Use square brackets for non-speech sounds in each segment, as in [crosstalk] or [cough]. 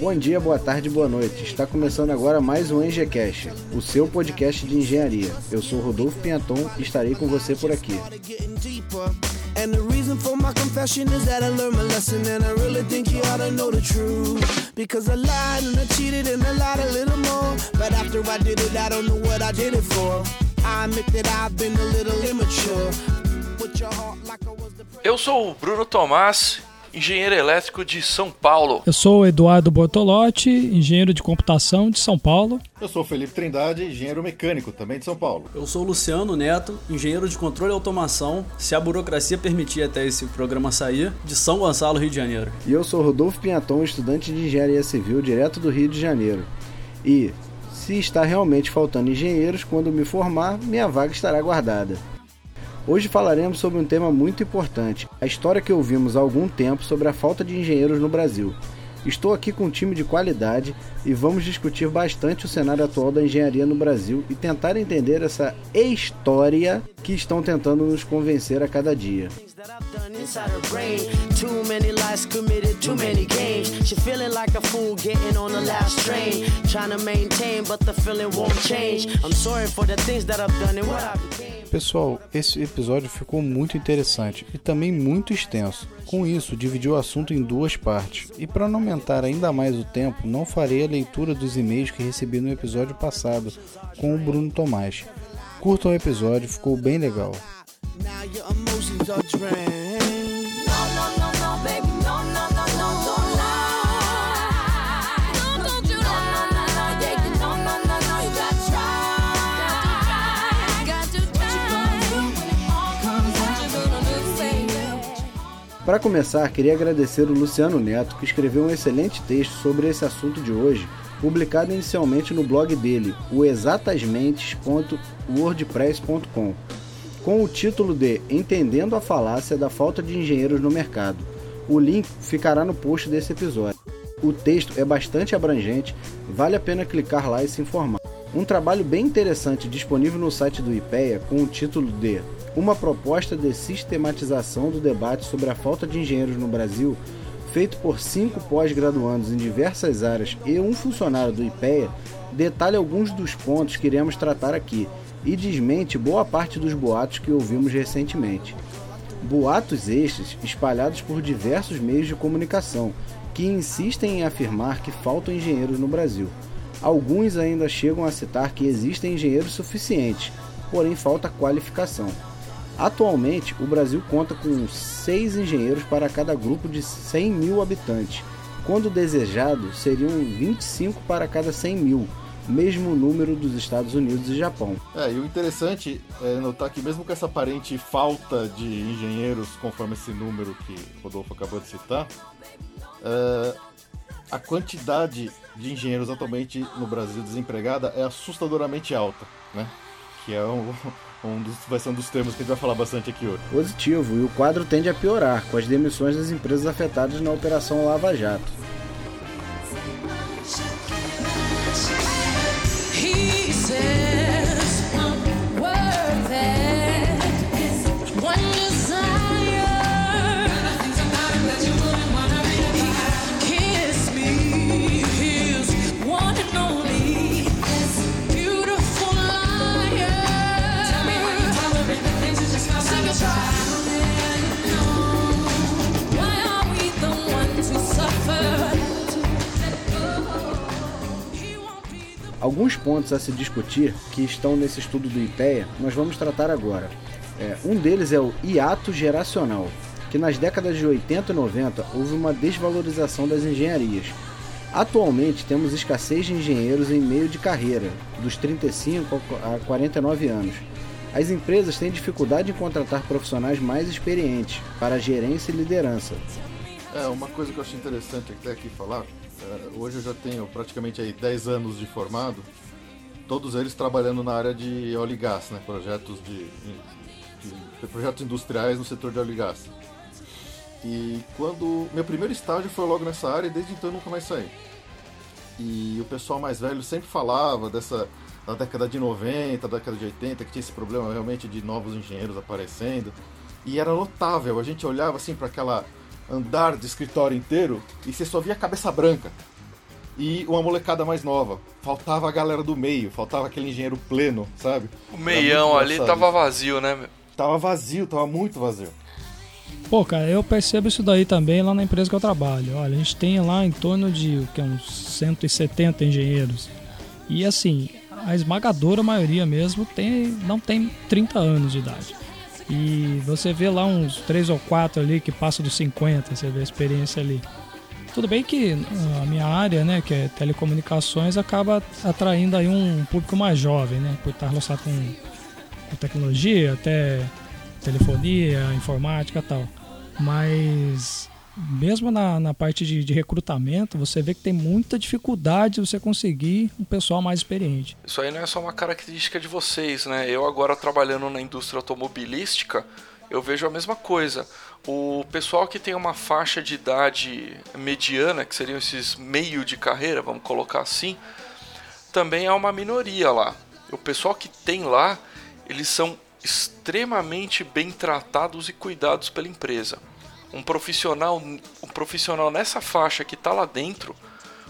Bom dia, boa tarde, boa noite. Está começando agora mais um EngieCast, o seu podcast de engenharia. Eu sou Rodolfo Pinhaton e estarei com você por aqui. And the reason for my confession is that I learned my lesson And I really think you ought to know the truth Because I lied and I cheated and I lied a little more But after I did it, I don't know what I did it for I admit that I've been a little immature Eu sou o Bruno Tomás engenheiro elétrico de São Paulo. Eu sou o Eduardo Bortolotti, engenheiro de computação de São Paulo. Eu sou o Felipe Trindade, engenheiro mecânico também de São Paulo. Eu sou o Luciano Neto, engenheiro de controle e automação, se a burocracia permitir até esse programa sair, de São Gonçalo, Rio de Janeiro. E eu sou Rodolfo Pinhaton, estudante de engenharia civil direto do Rio de Janeiro. E se está realmente faltando engenheiros, quando me formar, minha vaga estará guardada. Hoje falaremos sobre um tema muito importante, a história que ouvimos há algum tempo sobre a falta de engenheiros no Brasil. Estou aqui com um time de qualidade e vamos discutir bastante o cenário atual da engenharia no Brasil e tentar entender essa história que estão tentando nos convencer a cada dia. Pessoal, esse episódio ficou muito interessante e também muito extenso. Com isso, dividi o assunto em duas partes. E para não aumentar ainda mais o tempo, não farei a leitura dos e-mails que recebi no episódio passado com o Bruno Tomás. Curtam o episódio, ficou bem legal. Para começar, queria agradecer o Luciano Neto, que escreveu um excelente texto sobre esse assunto de hoje, publicado inicialmente no blog dele, o exatasmentes.wordpress.com, com o título de Entendendo a falácia da falta de engenheiros no mercado. O link ficará no post desse episódio. O texto é bastante abrangente, vale a pena clicar lá e se informar. Um trabalho bem interessante disponível no site do IPEA com o título de uma proposta de sistematização do debate sobre a falta de engenheiros no Brasil, feito por cinco pós-graduandos em diversas áreas e um funcionário do IPEA, detalha alguns dos pontos que iremos tratar aqui e desmente boa parte dos boatos que ouvimos recentemente. Boatos estes espalhados por diversos meios de comunicação que insistem em afirmar que faltam engenheiros no Brasil. Alguns ainda chegam a citar que existem engenheiros suficientes, porém falta qualificação. Atualmente, o Brasil conta com 6 engenheiros para cada grupo de 100 mil habitantes. Quando desejado, seriam 25 para cada 100 mil, mesmo número dos Estados Unidos e Japão. É, e o interessante é notar que mesmo com essa aparente falta de engenheiros, conforme esse número que Rodolfo acabou de citar, é, a quantidade de engenheiros atualmente no Brasil desempregada é assustadoramente alta, né? Que é um, um dos, vai ser um dos termos que a gente vai falar bastante aqui hoje. Positivo, e o quadro tende a piorar com as demissões das empresas afetadas na Operação Lava Jato. Alguns pontos a se discutir que estão nesse estudo do IPEA nós vamos tratar agora. É, um deles é o hiato geracional, que nas décadas de 80 e 90 houve uma desvalorização das engenharias. Atualmente temos escassez de engenheiros em meio de carreira, dos 35 a 49 anos. As empresas têm dificuldade em contratar profissionais mais experientes para gerência e liderança. É, uma coisa que eu acho interessante até aqui falar hoje eu já tenho praticamente aí 10 anos de formado, todos eles trabalhando na área de óleo e gás, né? projetos, de, de, projetos industriais no setor de óleo e gás. E quando. Meu primeiro estágio foi logo nessa área e desde então eu nunca mais saí. E o pessoal mais velho sempre falava dessa. da década de 90, da década de 80, que tinha esse problema realmente de novos engenheiros aparecendo. e era notável. A gente olhava assim para aquela andar de escritório inteiro e você só via cabeça branca e uma molecada mais nova. Faltava a galera do meio, faltava aquele engenheiro pleno, sabe? O meião ali tava vazio, né? Tava vazio, tava muito vazio. Pô, cara, eu percebo isso daí também lá na empresa que eu trabalho. Olha, a gente tem lá em torno de o que, uns 170 engenheiros. E assim, a esmagadora maioria mesmo tem, não tem 30 anos de idade. E você vê lá uns 3 ou 4 ali que passam dos 50, você vê a experiência ali. Tudo bem que a minha área, né, que é telecomunicações, acaba atraindo aí um público mais jovem, né, por estar relacionado com, com tecnologia, até telefonia, informática tal. Mas mesmo na, na parte de, de, recrutamento, você vê que tem muita dificuldade de você conseguir um pessoal mais experiente. Isso aí não é só uma característica de vocês, né? Eu agora trabalhando na indústria automobilística, eu vejo a mesma coisa. O pessoal que tem uma faixa de idade mediana, que seriam esses meio de carreira, vamos colocar assim, também é uma minoria lá. O pessoal que tem lá, eles são extremamente bem tratados e cuidados pela empresa. Um profissional, um profissional nessa faixa que está lá dentro,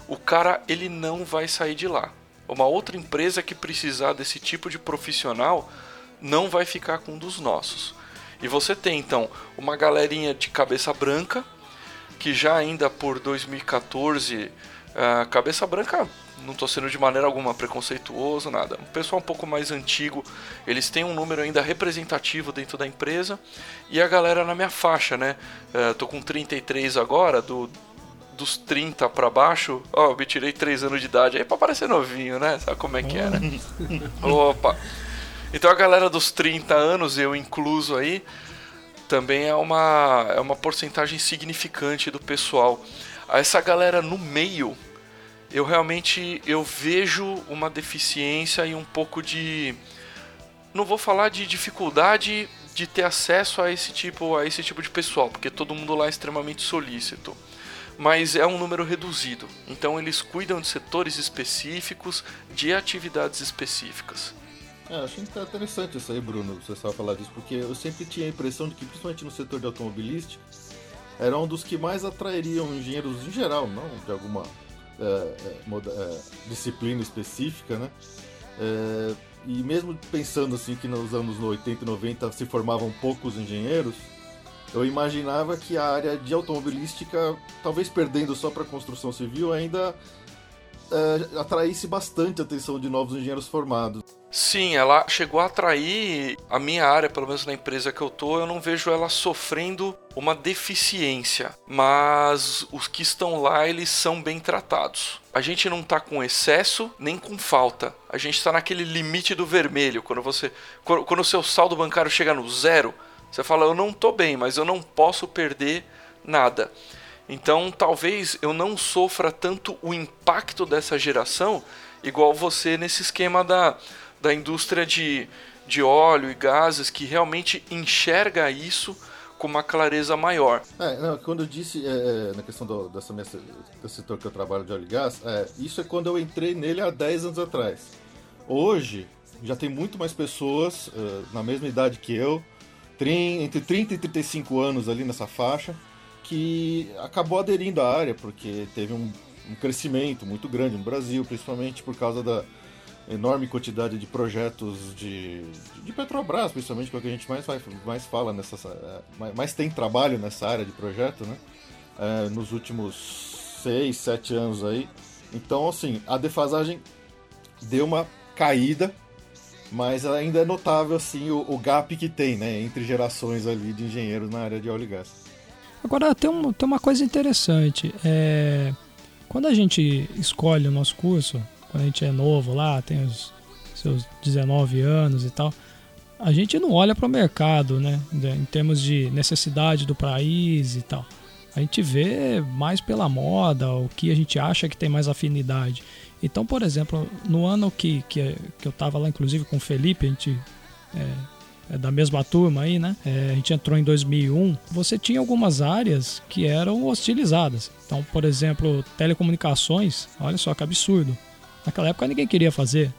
o cara ele não vai sair de lá. Uma outra empresa que precisar desse tipo de profissional não vai ficar com um dos nossos. E você tem então uma galerinha de cabeça branca que já ainda por 2014, uh, ah, cabeça branca não estou sendo de maneira alguma preconceituoso, nada. Um pessoal um pouco mais antigo, eles têm um número ainda representativo dentro da empresa. E a galera na minha faixa, né? Uh, tô com 33 agora, do, dos 30 para baixo. Ó, oh, eu me tirei 3 anos de idade aí para parecer novinho, né? Sabe como é que é, né? [laughs] Opa! Então a galera dos 30 anos, eu incluso aí, também é uma, é uma porcentagem significante do pessoal. Essa galera no meio eu realmente eu vejo uma deficiência e um pouco de não vou falar de dificuldade de ter acesso a esse tipo a esse tipo de pessoal, porque todo mundo lá é extremamente solícito. Mas é um número reduzido. Então eles cuidam de setores específicos, de atividades específicas. É, achei interessante isso aí, Bruno, você estava falar disso, porque eu sempre tinha a impressão de que, principalmente no setor de automobilística, era um dos que mais atrairiam engenheiros em geral, não de alguma disciplina específica, né? É, e mesmo pensando assim que nos anos 80 e 90 se formavam poucos engenheiros, eu imaginava que a área de automobilística, talvez perdendo só para construção civil, ainda é, atraísse bastante a atenção de novos engenheiros formados. Sim, ela chegou a atrair a minha área, pelo menos na empresa que eu tô, eu não vejo ela sofrendo uma deficiência, mas os que estão lá, eles são bem tratados. A gente não tá com excesso nem com falta. A gente está naquele limite do vermelho, quando você quando o seu saldo bancário chega no zero, você fala, eu não tô bem, mas eu não posso perder nada. Então, talvez eu não sofra tanto o impacto dessa geração igual você nesse esquema da da indústria de, de óleo e gases que realmente enxerga isso com uma clareza maior. É, não, quando eu disse é, é na questão do, dessa minha, setor que eu trabalho de óleo e gás, é, isso é quando eu entrei nele há 10 anos atrás. Hoje, já tem muito mais pessoas uh, na mesma idade que eu, entre 30 e 35 anos ali nessa faixa, que acabou aderindo à área, porque teve um, um crescimento muito grande no Brasil, principalmente por causa da, enorme quantidade de projetos de, de Petrobras, principalmente, que é a gente mais, mais fala nessa. É, mais tem trabalho nessa área de projeto, né? É, nos últimos seis, sete anos aí. Então, assim, a defasagem deu uma caída, mas ainda é notável assim o, o gap que tem, né, entre gerações ali de engenheiros na área de óleo e gás. Agora tem, um, tem uma coisa interessante. É, quando a gente escolhe o nosso curso, quando a gente é novo lá, tem os seus 19 anos e tal, a gente não olha para o mercado, né, em termos de necessidade do país e tal. A gente vê mais pela moda, o que a gente acha que tem mais afinidade. Então, por exemplo, no ano que, que, que eu estava lá, inclusive com o Felipe, a gente é, é da mesma turma aí, né? É, a gente entrou em 2001. Você tinha algumas áreas que eram hostilizadas. Então, por exemplo, telecomunicações, olha só que absurdo. Naquela época ninguém queria fazer.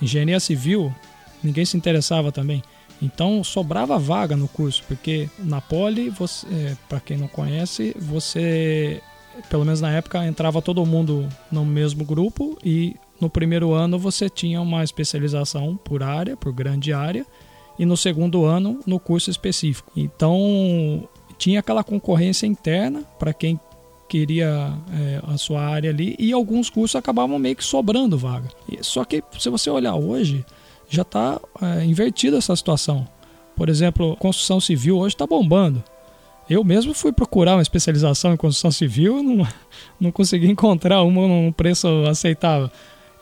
Engenharia civil, ninguém se interessava também. Então sobrava vaga no curso, porque na Poli, é, para quem não conhece, você, pelo menos na época, entrava todo mundo no mesmo grupo e no primeiro ano você tinha uma especialização por área, por grande área, e no segundo ano no curso específico. Então tinha aquela concorrência interna para quem queria é, a sua área ali e alguns cursos acabavam meio que sobrando vaga. Só que se você olhar hoje, já está é, invertida essa situação. Por exemplo, construção civil hoje está bombando. Eu mesmo fui procurar uma especialização em construção civil e não, [laughs] não consegui encontrar uma num preço aceitável.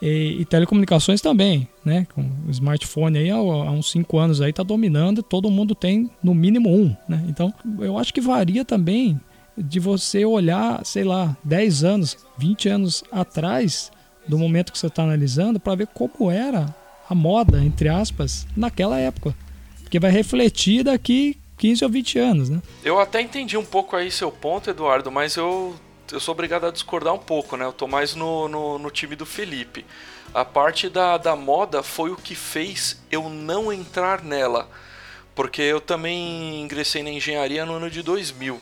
E, e, telecomunicações também, né? Com smartphone aí há, há uns 5 anos aí está dominando, todo mundo tem no mínimo um, né? Então eu acho que varia também de você olhar, sei lá, 10 anos, 20 anos atrás do momento que você está analisando para ver como era a moda, entre aspas, naquela época. Porque vai refletir daqui 15 ou 20 anos, né? Eu até entendi um pouco aí seu ponto, Eduardo, mas eu, eu sou obrigado a discordar um pouco, né? Eu tô mais no, no, no time do Felipe. A parte da, da moda foi o que fez eu não entrar nela. Porque eu também ingressei na engenharia no ano de 2000.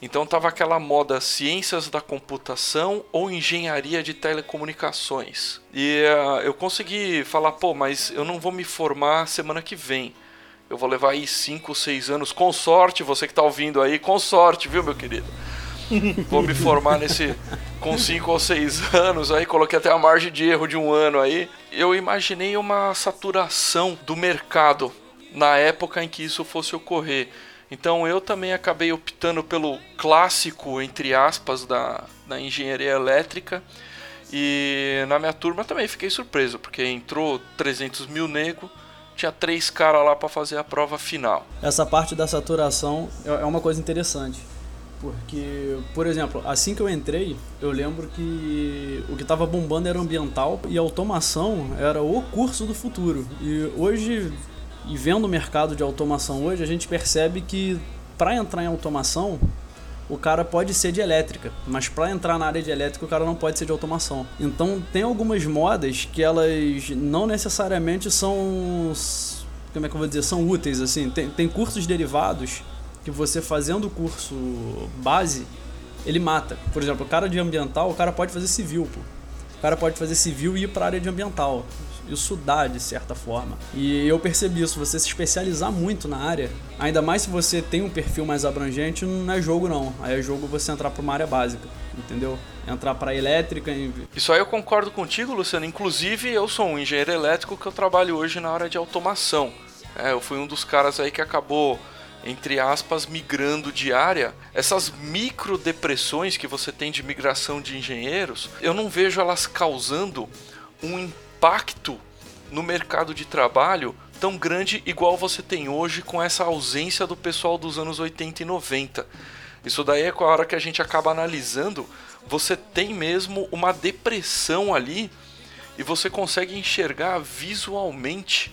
Então tava aquela moda ciências da computação ou engenharia de telecomunicações. E uh, eu consegui falar, pô, mas eu não vou me formar semana que vem. Eu vou levar aí 5, 6 anos, com sorte, você que está ouvindo aí, com sorte, viu, meu querido? [laughs] Vou me formar nesse com 5 ou 6 anos aí, coloquei até a margem de erro de um ano aí. Eu imaginei uma saturação do mercado na época em que isso fosse ocorrer. Então eu também acabei optando pelo clássico, entre aspas, da, da engenharia elétrica. E na minha turma também fiquei surpreso, porque entrou 300 mil nego, tinha três caras lá para fazer a prova final. Essa parte da saturação é, é uma coisa interessante. Porque, por exemplo, assim que eu entrei, eu lembro que o que estava bombando era ambiental e automação era o curso do futuro. E hoje e vendo o mercado de automação hoje, a gente percebe que para entrar em automação, o cara pode ser de elétrica, mas para entrar na área de elétrica o cara não pode ser de automação. Então tem algumas modas que elas não necessariamente são como é que eu vou dizer, são úteis assim. Tem, tem cursos derivados que você fazendo o curso base, ele mata. Por exemplo, o cara de ambiental, o cara pode fazer civil, pô. O cara pode fazer civil e ir para a área de ambiental. Isso dá de certa forma. E eu percebi isso, você se especializar muito na área, ainda mais se você tem um perfil mais abrangente, não é jogo não. Aí é jogo você entrar para uma área básica, entendeu? Entrar para elétrica. Isso aí eu concordo contigo, Luciano. Inclusive, eu sou um engenheiro elétrico que eu trabalho hoje na área de automação. É, eu fui um dos caras aí que acabou entre aspas, migrando de área, essas micro depressões que você tem de migração de engenheiros, eu não vejo elas causando um impacto no mercado de trabalho tão grande igual você tem hoje com essa ausência do pessoal dos anos 80 e 90. Isso daí é com a hora que a gente acaba analisando, você tem mesmo uma depressão ali e você consegue enxergar visualmente,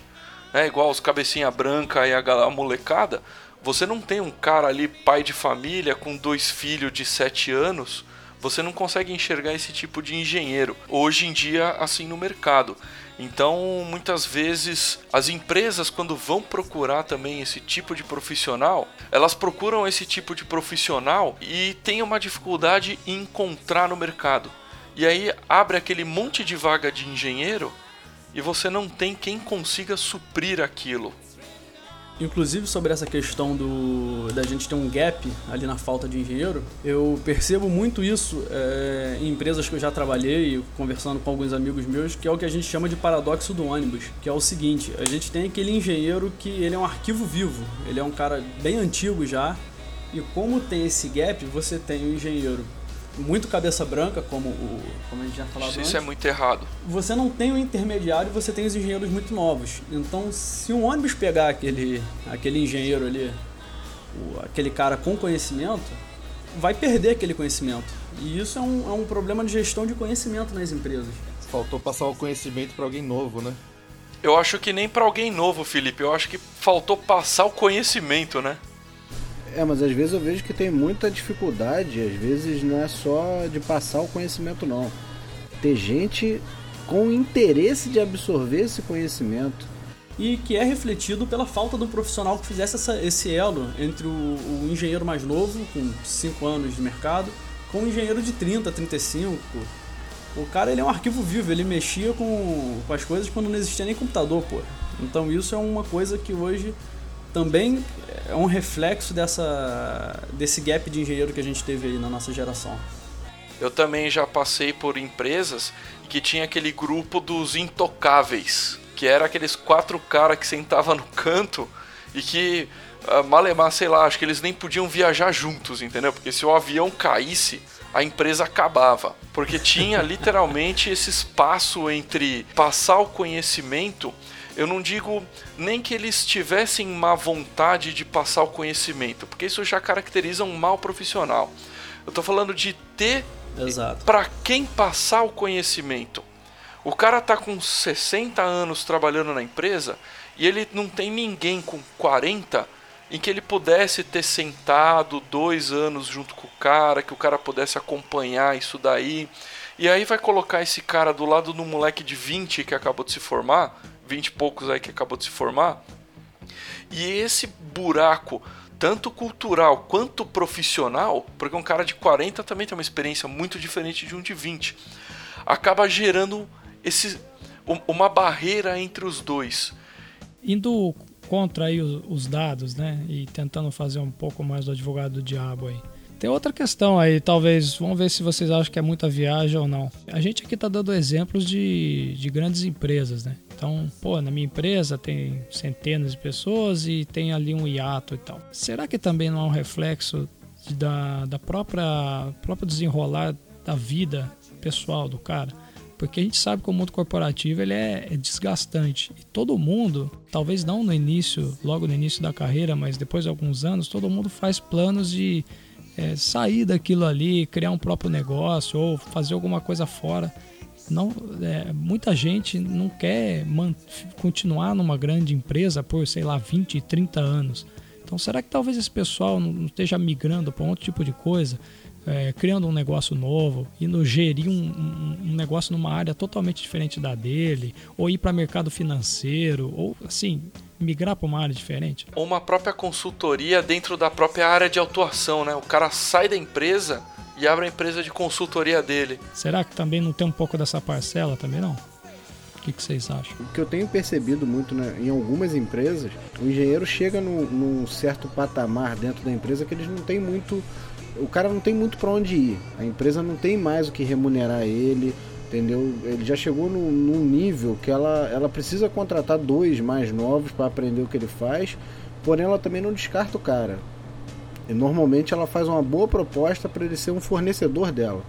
né, igual os cabecinha branca e a molecada, você não tem um cara ali, pai de família, com dois filhos de 7 anos, você não consegue enxergar esse tipo de engenheiro hoje em dia assim no mercado. Então, muitas vezes as empresas quando vão procurar também esse tipo de profissional, elas procuram esse tipo de profissional e tem uma dificuldade em encontrar no mercado. E aí abre aquele monte de vaga de engenheiro e você não tem quem consiga suprir aquilo. Inclusive sobre essa questão do da gente ter um gap ali na falta de engenheiro, eu percebo muito isso é, em empresas que eu já trabalhei, conversando com alguns amigos meus, que é o que a gente chama de paradoxo do ônibus, que é o seguinte: a gente tem aquele engenheiro que ele é um arquivo vivo, ele é um cara bem antigo já, e como tem esse gap, você tem o um engenheiro muito cabeça branca, como, o, como a gente já falou Isso antes. é muito errado. Você não tem o intermediário, você tem os engenheiros muito novos. Então, se um ônibus pegar aquele, aquele engenheiro ali, o, aquele cara com conhecimento, vai perder aquele conhecimento. E isso é um, é um problema de gestão de conhecimento nas empresas. Faltou passar o conhecimento para alguém novo, né? Eu acho que nem para alguém novo, Felipe. Eu acho que faltou passar o conhecimento, né? É, mas às vezes eu vejo que tem muita dificuldade, às vezes não é só de passar o conhecimento não. Ter gente com interesse de absorver esse conhecimento. e que é refletido pela falta do profissional que fizesse essa, esse elo entre o, o engenheiro mais novo, com 5 anos de mercado, com o engenheiro de 30, 35. O cara ele é um arquivo vivo, ele mexia com, com as coisas quando não existia nem computador, pô. Então isso é uma coisa que hoje também é um reflexo dessa, desse gap de engenheiro que a gente teve aí na nossa geração. Eu também já passei por empresas que tinha aquele grupo dos intocáveis, que era aqueles quatro caras que sentavam no canto e que, uh, malemar, sei lá, acho que eles nem podiam viajar juntos, entendeu? Porque se o avião caísse, a empresa acabava. Porque tinha [laughs] literalmente esse espaço entre passar o conhecimento. Eu não digo nem que eles tivessem má vontade de passar o conhecimento, porque isso já caracteriza um mal profissional. Eu estou falando de ter para quem passar o conhecimento. O cara tá com 60 anos trabalhando na empresa e ele não tem ninguém com 40 em que ele pudesse ter sentado dois anos junto com o cara, que o cara pudesse acompanhar isso daí. E aí vai colocar esse cara do lado do moleque de 20 que acabou de se formar, 20 e poucos aí que acabou de se formar. E esse buraco tanto cultural quanto profissional, porque um cara de 40 também tem uma experiência muito diferente de um de 20, acaba gerando esse, uma barreira entre os dois. Indo contra aí os dados, né, e tentando fazer um pouco mais do advogado do diabo aí. Tem outra questão aí, talvez, vamos ver se vocês acham que é muita viagem ou não. A gente aqui está dando exemplos de, de grandes empresas, né? Então, pô, na minha empresa tem centenas de pessoas e tem ali um hiato e tal. Será que também não é um reflexo da, da própria próprio desenrolar da vida pessoal do cara? Porque a gente sabe que o mundo corporativo ele é, é, desgastante. E todo mundo, talvez não no início, logo no início da carreira, mas depois de alguns anos, todo mundo faz planos de é, sair daquilo ali, criar um próprio negócio ou fazer alguma coisa fora. Não, é, muita gente não quer continuar numa grande empresa por, sei lá, 20, 30 anos. Então, será que talvez esse pessoal não esteja migrando para outro tipo de coisa, é, criando um negócio novo, indo gerir um, um, um, negócio numa área totalmente diferente da dele, ou ir para mercado financeiro, ou assim, migrar para uma área diferente? Ou uma própria consultoria dentro da própria área de atuação, né? O cara sai da empresa e abre a empresa de consultoria dele. Será que também não tem um pouco dessa parcela também não? O que, que vocês acham? O que eu tenho percebido muito né, em algumas empresas, o engenheiro chega no, num certo patamar dentro da empresa que eles não têm muito. O cara não tem muito para onde ir. A empresa não tem mais o que remunerar ele entendeu? Ele já chegou num, num, nível que ela, ela precisa contratar dois mais novos para aprender o que ele faz, porém ela também não descarta o cara. E normalmente ela faz uma boa proposta para ele ser um fornecedor dela,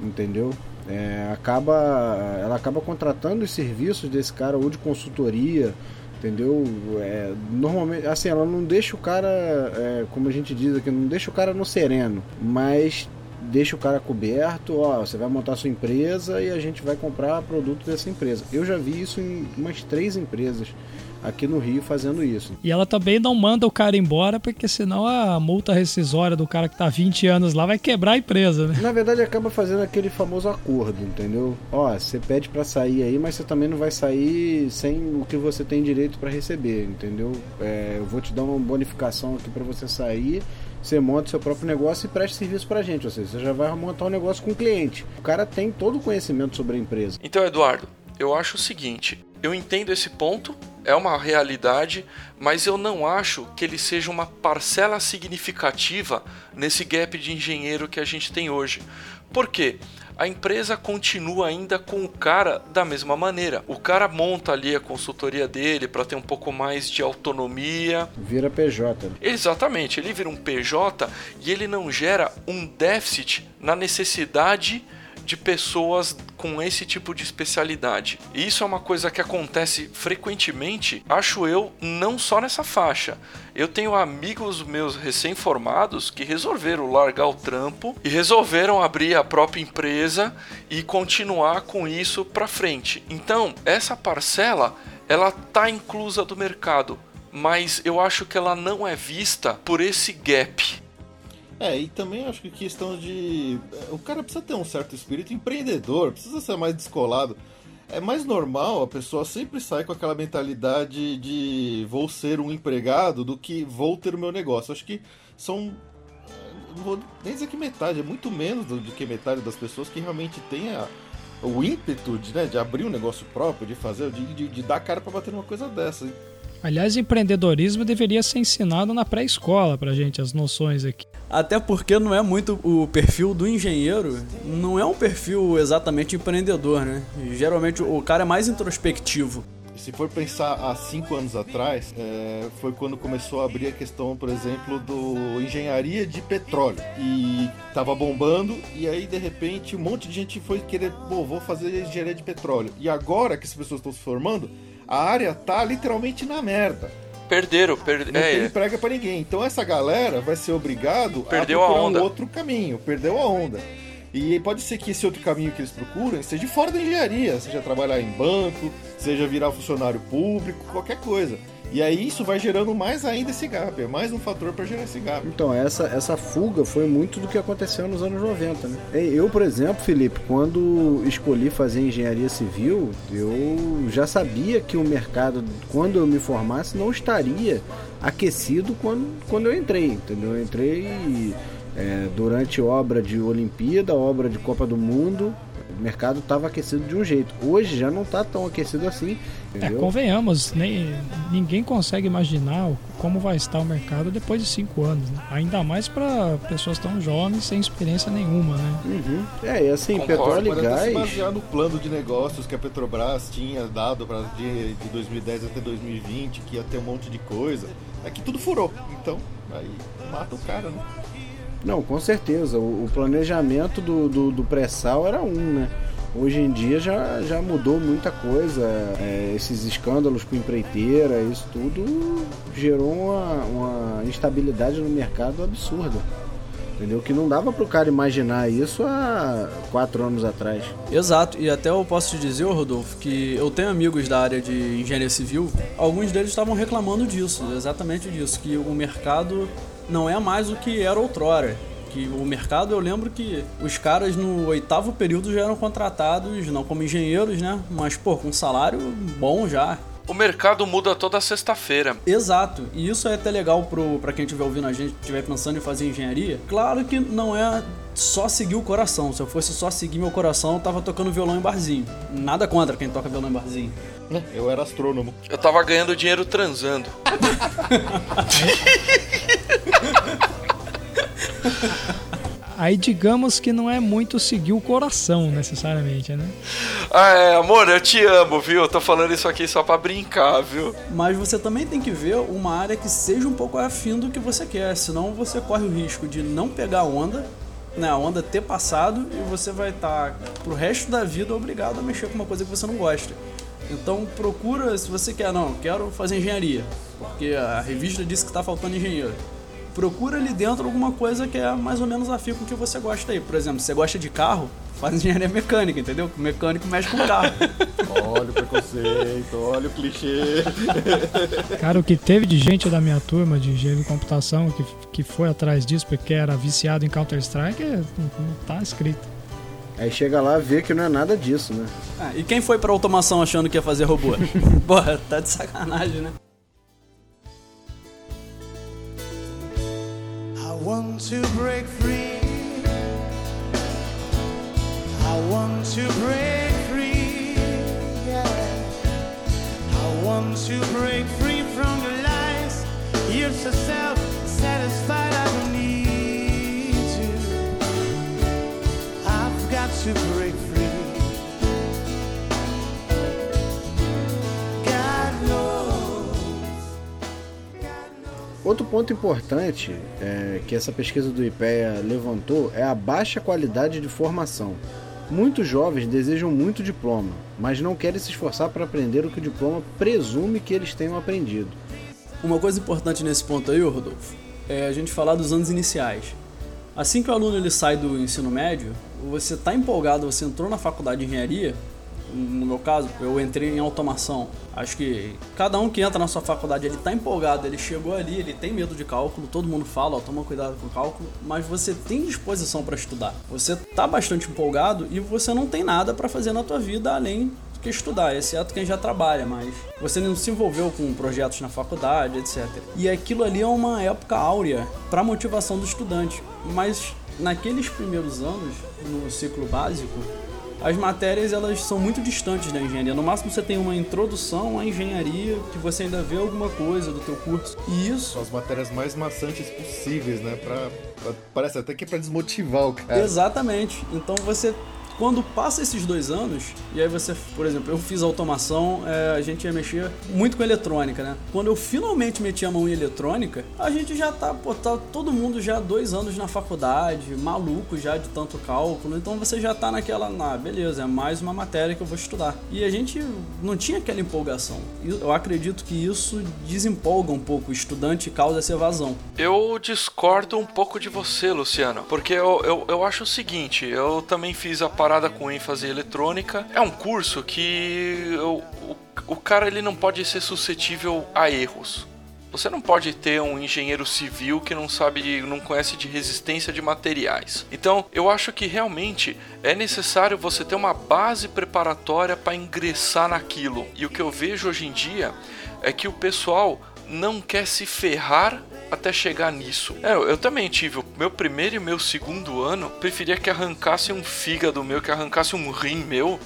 entendeu? É, acaba, ela acaba contratando os serviços desse cara ou de consultoria, entendeu? É, normalmente, assim, ela não deixa o cara, é, como a gente diz aqui, não deixa o cara no sereno, mas deixa o cara coberto, ó, você vai montar sua empresa e a gente vai comprar produto dessa empresa. Eu já vi isso em umas três empresas aqui no Rio fazendo isso. E ela também não manda o cara embora, porque senão a multa rescisória do cara que tá 20 anos lá vai quebrar a empresa, né? Na verdade, acaba fazendo aquele famoso acordo, entendeu? Ó, você pede para sair aí, mas você também não vai sair sem o que você tem direito para receber, entendeu? É, eu vou te dar uma bonificação aqui para você sair você monta seu próprio negócio e presta serviço pra gente. Ou seja, você já vai montar um negócio com o cliente. O cara tem todo o conhecimento sobre a empresa. Então, Eduardo, eu acho o seguinte: eu entendo esse ponto, é uma realidade, mas eu não acho que ele seja uma parcela significativa nesse gap de engenheiro que a gente tem hoje. Por quê? a empresa continua ainda com o cara da mesma maneira. O cara monta ali a consultoria dele para ter um pouco mais de autonomia. Vira PJ. Exatamente, ele vira um PJ e ele não gera um déficit na necessidade de pessoas com esse tipo de especialidade. E isso é uma coisa que acontece frequentemente, acho eu, não só nessa faixa. Eu tenho amigos meus recém-formados que resolveram largar o trampo e resolveram abrir a própria empresa e continuar com isso para frente. Então, essa parcela, ela tá inclusa do mercado, mas eu acho que ela não é vista por esse gap é, e também acho que questão de. O cara precisa ter um certo espírito empreendedor, precisa ser mais descolado. é mais normal, a pessoa sempre sai com aquela mentalidade de vou ser um empregado do que vou ter o meu negócio. Acho que são. Não vou nem dizer que metade, é muito menos do, do que metade das pessoas que realmente tem a, o ímpeto de, né, de abrir um negócio próprio, de fazer, de, de, de dar cara para bater numa coisa dessa. Aliás, empreendedorismo deveria ser ensinado na pré-escola pra gente, as noções aqui. Até porque não é muito o perfil do engenheiro, não é um perfil exatamente empreendedor, né? Geralmente o cara é mais introspectivo. Se for pensar há cinco anos atrás, é, foi quando começou a abrir a questão, por exemplo, do engenharia de petróleo. E tava bombando, e aí de repente um monte de gente foi querer, pô, vou fazer engenharia de petróleo. E agora que as pessoas estão se formando, a área tá literalmente na merda. Perderam, perderam. Não É, tem emprego pra ninguém. Então essa galera vai ser obrigado Perdeu a a procurar onda. um outro caminho, perdeu a onda. E pode ser que esse outro caminho que eles procuram seja fora da engenharia, seja trabalhar em banco, seja virar funcionário público, qualquer coisa. E aí isso vai gerando mais ainda esse gap, é mais um fator para gerar esse gap. Então, essa, essa fuga foi muito do que aconteceu nos anos 90, né? Eu, por exemplo, Felipe, quando escolhi fazer engenharia civil, eu já sabia que o mercado, quando eu me formasse, não estaria aquecido quando, quando eu entrei, entendeu? Eu entrei é, durante obra de Olimpíada, obra de Copa do Mundo, o mercado estava aquecido de um jeito. Hoje já não está tão aquecido assim, É, entendeu? convenhamos, nem, ninguém consegue imaginar como vai estar o mercado depois de cinco anos. né? Ainda mais para pessoas tão jovens sem experiência nenhuma, né? Uhum. É, e assim, Concordo, petróleo e se gás. basear no plano de negócios que a Petrobras tinha dado para de, de 2010 até 2020, que ia ter um monte de coisa. É que tudo furou. Então, aí mata o cara, né? Não, com certeza. O, o planejamento do, do, do pré-sal era um, né? Hoje em dia já, já mudou muita coisa. É, esses escândalos com empreiteira, isso tudo gerou uma, uma instabilidade no mercado absurda. Entendeu? Que não dava pro cara imaginar isso há quatro anos atrás. Exato, e até eu posso te dizer, Rodolfo, que eu tenho amigos da área de engenharia civil, alguns deles estavam reclamando disso, exatamente disso, que o mercado não é mais o que era outrora. Que o mercado, eu lembro que os caras no oitavo período já eram contratados, não como engenheiros, né? Mas, pô, com salário bom já. O mercado muda toda sexta-feira. Exato, e isso é até legal pro, pra quem estiver ouvindo a gente, estiver pensando em fazer engenharia. Claro que não é só seguir o coração. Se eu fosse só seguir meu coração, eu tava tocando violão em barzinho. Nada contra quem toca violão em barzinho. Eu era astrônomo. Eu tava ganhando dinheiro transando. [laughs] [laughs] Aí digamos que não é muito seguir o coração necessariamente, né? Ah, é, amor, eu te amo, viu? Eu tô falando isso aqui só pra brincar, viu? Mas você também tem que ver uma área que seja um pouco afim do que você quer, senão você corre o risco de não pegar a onda, né, a onda ter passado e você vai estar pro resto da vida obrigado a mexer com uma coisa que você não gosta. Então procura, se você quer, não, quero fazer engenharia, porque a revista disse que tá faltando engenheiro. Procura ali dentro alguma coisa que é mais ou menos afim com o que você gosta aí. Por exemplo, se você gosta de carro, faz engenharia mecânica, entendeu? O mecânico mexe com carro. [laughs] Olha o preconceito, olha o clichê. [laughs] Cara, o que teve de gente da minha turma de engenharia de computação que, que foi atrás disso porque era viciado em Counter-Strike, é, não não tá escrito. Aí chega lá vê que não é nada disso, né? Ah, e quem foi pra automação achando que ia fazer robô? [laughs] Porra, tá de sacanagem, né? Want to break free. I want to break free. Yeah. I want to break free from the ponto importante é, que essa pesquisa do IPEA levantou é a baixa qualidade de formação. Muitos jovens desejam muito diploma, mas não querem se esforçar para aprender o que o diploma presume que eles tenham aprendido. Uma coisa importante nesse ponto aí, Rodolfo, é a gente falar dos anos iniciais. Assim que o aluno ele sai do ensino médio, você tá empolgado, você entrou na faculdade de engenharia, no meu caso, eu entrei em automação. Acho que cada um que entra na sua faculdade, ele tá empolgado, ele chegou ali, ele tem medo de cálculo, todo mundo fala, ó, toma cuidado com o cálculo, mas você tem disposição para estudar. Você tá bastante empolgado e você não tem nada para fazer na tua vida além que estudar, exceto quem já trabalha, mas você não se envolveu com projetos na faculdade, etc. E aquilo ali é uma época áurea para motivação do estudante. Mas naqueles primeiros anos, no ciclo básico, as matérias elas são muito distantes da engenharia. No máximo você tem uma introdução à engenharia, que você ainda vê alguma coisa do teu curso. E isso São as matérias mais maçantes possíveis, né? Pra, pra- parece até que é pra desmotivar o cara. Exatamente. Então você. Quando passa esses dois anos, e aí você, por exemplo, eu fiz automação, é, a gente ia mexer muito com eletrônica, né? Quando eu finalmente meti a mão em eletrônica, a gente já tá, pô, tá todo mundo já dois anos na faculdade, maluco já de tanto cálculo, então você já tá naquela, ah, beleza, é mais uma matéria que eu vou estudar. E a gente não tinha aquela empolgação. Eu acredito que isso desempolga um pouco o estudante e causa essa evasão. Eu discordo um pouco de você, Luciano, porque eu, eu, eu acho o seguinte: eu também fiz a parada com ênfase eletrônica. É um curso que eu- o, o cara ele não pode ser suscetível a erros. Você não pode ter um engenheiro civil que não sabe, não conhece de resistência de materiais. Então, eu acho que realmente é necessário você ter uma base preparatória para ingressar naquilo. E o que eu vejo hoje em dia é que o pessoal não quer se ferrar até chegar nisso. É, eu, também tive o meu primeiro e meu segundo ano, preferia que arrancasse um fígado meu, que arrancasse um rim meu,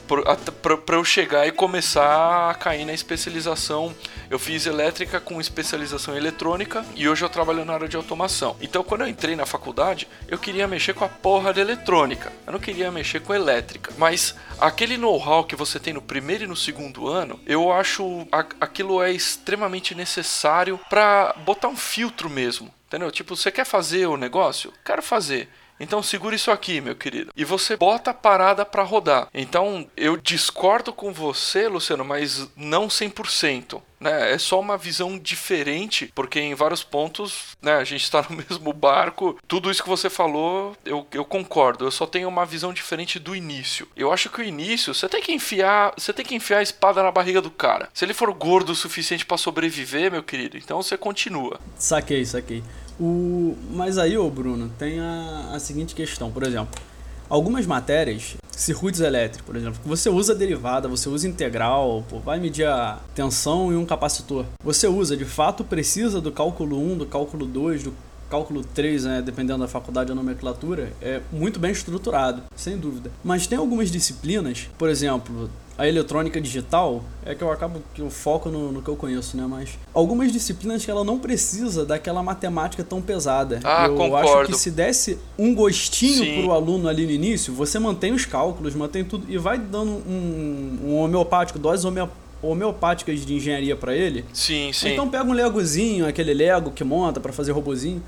pra eu chegar e começar a cair na especialização. Eu fiz elétrica com especialização em eletrônica e hoje eu trabalho na área de automação. Então, quando eu entrei na faculdade, eu queria mexer com a porra da eletrônica. Eu não queria mexer com elétrica. Mas aquele know-how que você tem no primeiro e no segundo ano, eu acho aquilo é extremamente necessário pra botar um filtro mesmo. Entendeu? Tipo, você quer fazer o negócio? Quero fazer. Então segura isso aqui, meu querido. E você bota a parada pra rodar. Então eu discordo com você, Luciano, mas não 100%. Né? É só uma visão diferente, porque em vários pontos né, a gente está no [laughs] mesmo barco. Tudo isso que você falou, eu, eu concordo. Eu só tenho uma visão diferente do início. Eu acho que o início, você tem que enfiar. Você tem que enfiar a espada na barriga do cara. Se ele for gordo o suficiente pra sobreviver, meu querido, então você continua. Saquei, saquei. O... Mas aí, ô Bruno, tem a, a seguinte questão, por exemplo. Algumas matérias, circuitos elétricos, por exemplo, você usa derivada, você usa integral, pô, vai medir a tensão e um capacitor. Você usa, de fato, precisa do cálculo 1, do cálculo 2, do cálculo 3, né, dependendo da faculdade ou nomenclatura, é muito bem estruturado, sem dúvida. Mas tem algumas disciplinas, por exemplo, a eletrônica digital, é que eu acabo que eu foco no, no que eu conheço, né? Mas algumas disciplinas que ela não precisa daquela matemática tão pesada. Ah, eu acho concordo. que se desse um gostinho Sim. pro aluno ali no início, você mantém os cálculos, mantém tudo e vai dando um, um homeopático, doses homeo- homeopáticas de engenharia para ele. Sim, sim. Então pega um legozinho, aquele lego que monta para fazer robozinho,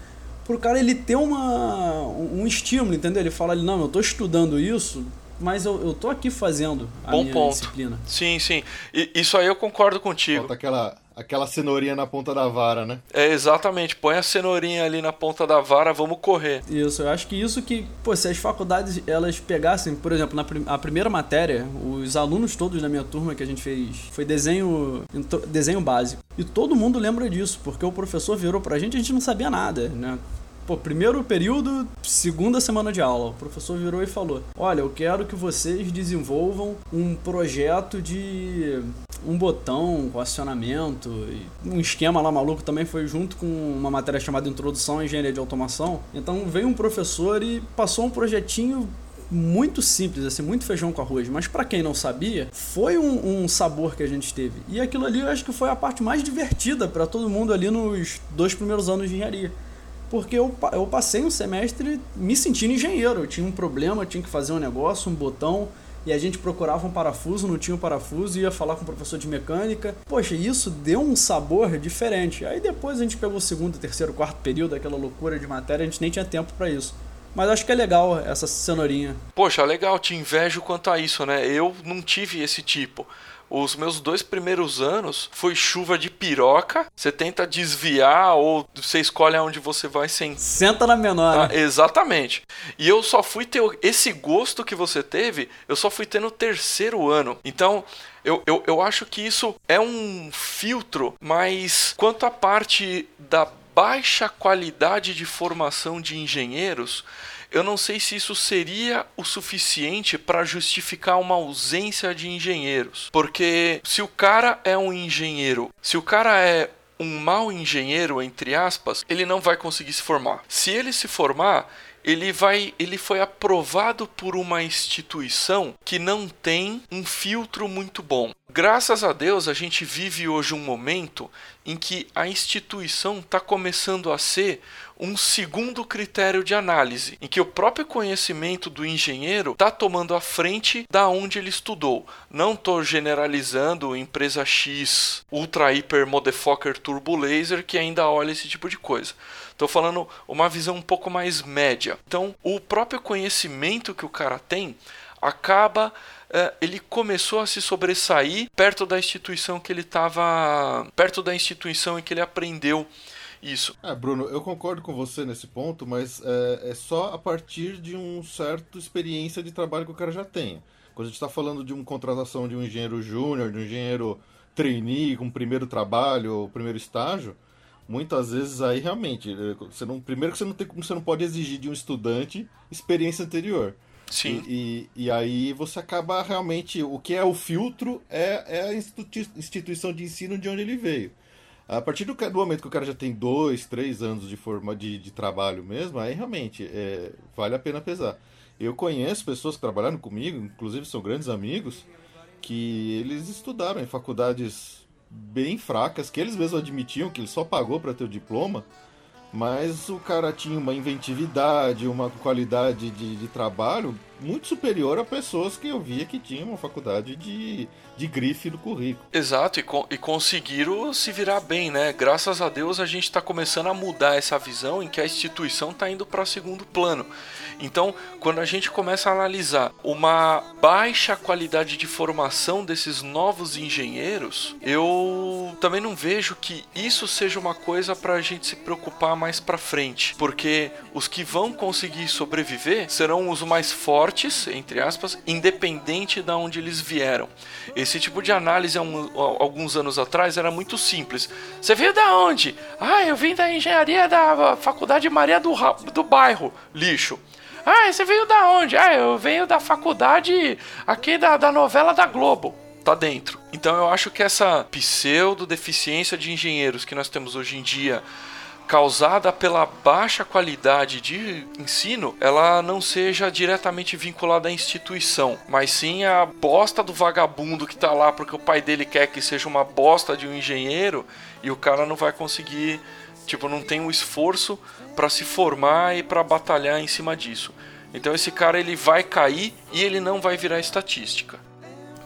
pro cara ele ter uma, um estímulo, entendeu? Ele fala ali, não, eu tô estudando isso, mas eu, eu tô aqui fazendo a Bom minha ponto. disciplina. Sim, sim. E- isso aí eu concordo contigo. Falta aquela, aquela cenourinha na ponta da vara, né? É exatamente. Põe a cenourinha ali na ponta da vara, vamos correr. Isso, eu acho que isso que, pô, se as faculdades elas pegassem, por exemplo, na prim- a primeira matéria, os alunos todos da minha turma que a gente fez foi desenho, desenho básico. E todo mundo lembra disso, porque o professor virou pra gente e a gente não sabia nada, né? Pô, primeiro período, segunda semana de aula, o professor virou e falou: Olha, eu quero que vocês desenvolvam um projeto de um botão com acionamento, um esquema lá maluco também foi junto com uma matéria chamada Introdução à Engenharia de Automação. Então veio um professor e passou um projetinho muito simples, assim, muito feijão com arroz. Mas pra quem não sabia, foi um, um sabor que a gente teve. E aquilo ali eu acho que foi a parte mais divertida pra todo mundo ali nos dois primeiros anos de engenharia. Porque eu, eu passei um semestre me sentindo engenheiro. Eu tinha um problema, tinha que fazer um negócio, um botão, e a gente procurava um parafuso, não tinha um parafuso, ia falar com o professor de mecânica. Poxa, isso deu um sabor diferente. Aí depois a gente pegou o segundo, terceiro, quarto período, aquela loucura de matéria, a gente nem tinha tempo pra isso. Mas acho que é legal essa cenourinha. Poxa, legal, te invejo quanto a isso, né? Eu não tive esse tipo. Os meus dois primeiros anos foi chuva de piroca. Você tenta desviar ou você escolhe aonde você vai sem Senta na menor, né? exatamente. E eu só fui ter esse gosto que você teve, eu só fui ter no terceiro ano. Então, eu, eu, eu acho que isso é um filtro, mas quanto à parte da baixa qualidade de formação de engenheiros, eu não sei se isso seria o suficiente para justificar uma ausência de engenheiros. Porque se o cara é um engenheiro, se o cara é um mau engenheiro, entre aspas, ele não vai conseguir se formar. Se ele se formar, ele vai ele foi aprovado por uma instituição que não tem um filtro muito bom. Graças a Deus a gente vive hoje um momento em que a instituição está começando a ser um segundo critério de análise, em que o próprio conhecimento do engenheiro está tomando a frente da onde ele estudou. Não estou generalizando empresa X, ultra hiper motherfucker turbo laser que ainda olha esse tipo de coisa. Estou falando uma visão um pouco mais média. Então, o próprio conhecimento que o cara tem acaba é, ele começou a se sobressair perto da instituição que ele estava perto da instituição em que ele aprendeu isso. É, Bruno, eu concordo com você nesse ponto, mas é, é só a partir de um certo experiência de trabalho que o cara já tem. Quando a gente está falando de uma contratação de um engenheiro júnior, de um engenheiro trainee com primeiro trabalho primeiro estágio, muitas vezes aí realmente, é, você não, primeiro que você não, tem, você não pode exigir de um estudante experiência anterior. Sim. E, e, e, aí você acaba realmente. O que é o filtro é, é a instituição de ensino de onde ele veio. A partir do, do, momento que o cara já tem dois, três anos de forma de, de trabalho mesmo, aí realmente é, vale a pena pesar. Eu conheço pessoas que trabalharam comigo, inclusive são grandes amigos, que eles estudaram em faculdades bem fracas, que eles mesmos admitiam que ele só pagou para ter o diploma, mas o cara tinha uma inventividade, uma qualidade de, de trabalho muito superior a pessoas que eu via que tinham uma faculdade de, de grife no currículo. Exato, e, co e conseguiram se virar bem, né? Graças a Deus a gente está começando a mudar essa visão em que a instituição está indo para segundo plano. Então, quando a gente começa a analisar uma baixa qualidade de formação desses novos engenheiros, eu também não vejo que isso seja uma coisa para a gente se preocupar mais para frente, porque os que vão conseguir sobreviver serão os mais fortes, entre aspas, independente de onde eles vieram. Esse tipo de análise um, alguns anos atrás era muito simples. Você veio da onde? Ah, eu vim da engenharia da Faculdade Maria do, do Bairro. Lixo. Ah, você veio da onde? Ah, eu venho da faculdade aqui da, da novela da Globo. Tá dentro. Então eu acho que essa pseudo deficiência de engenheiros que nós temos hoje em dia causada pela baixa qualidade de ensino, ela não seja diretamente vinculada à instituição, mas sim a bosta do vagabundo que tá lá porque o pai dele quer que seja uma bosta de um engenheiro e o cara não vai conseguir, tipo, não tem o esforço para se formar e para batalhar em cima disso. Então esse cara ele vai cair e ele não vai virar estatística.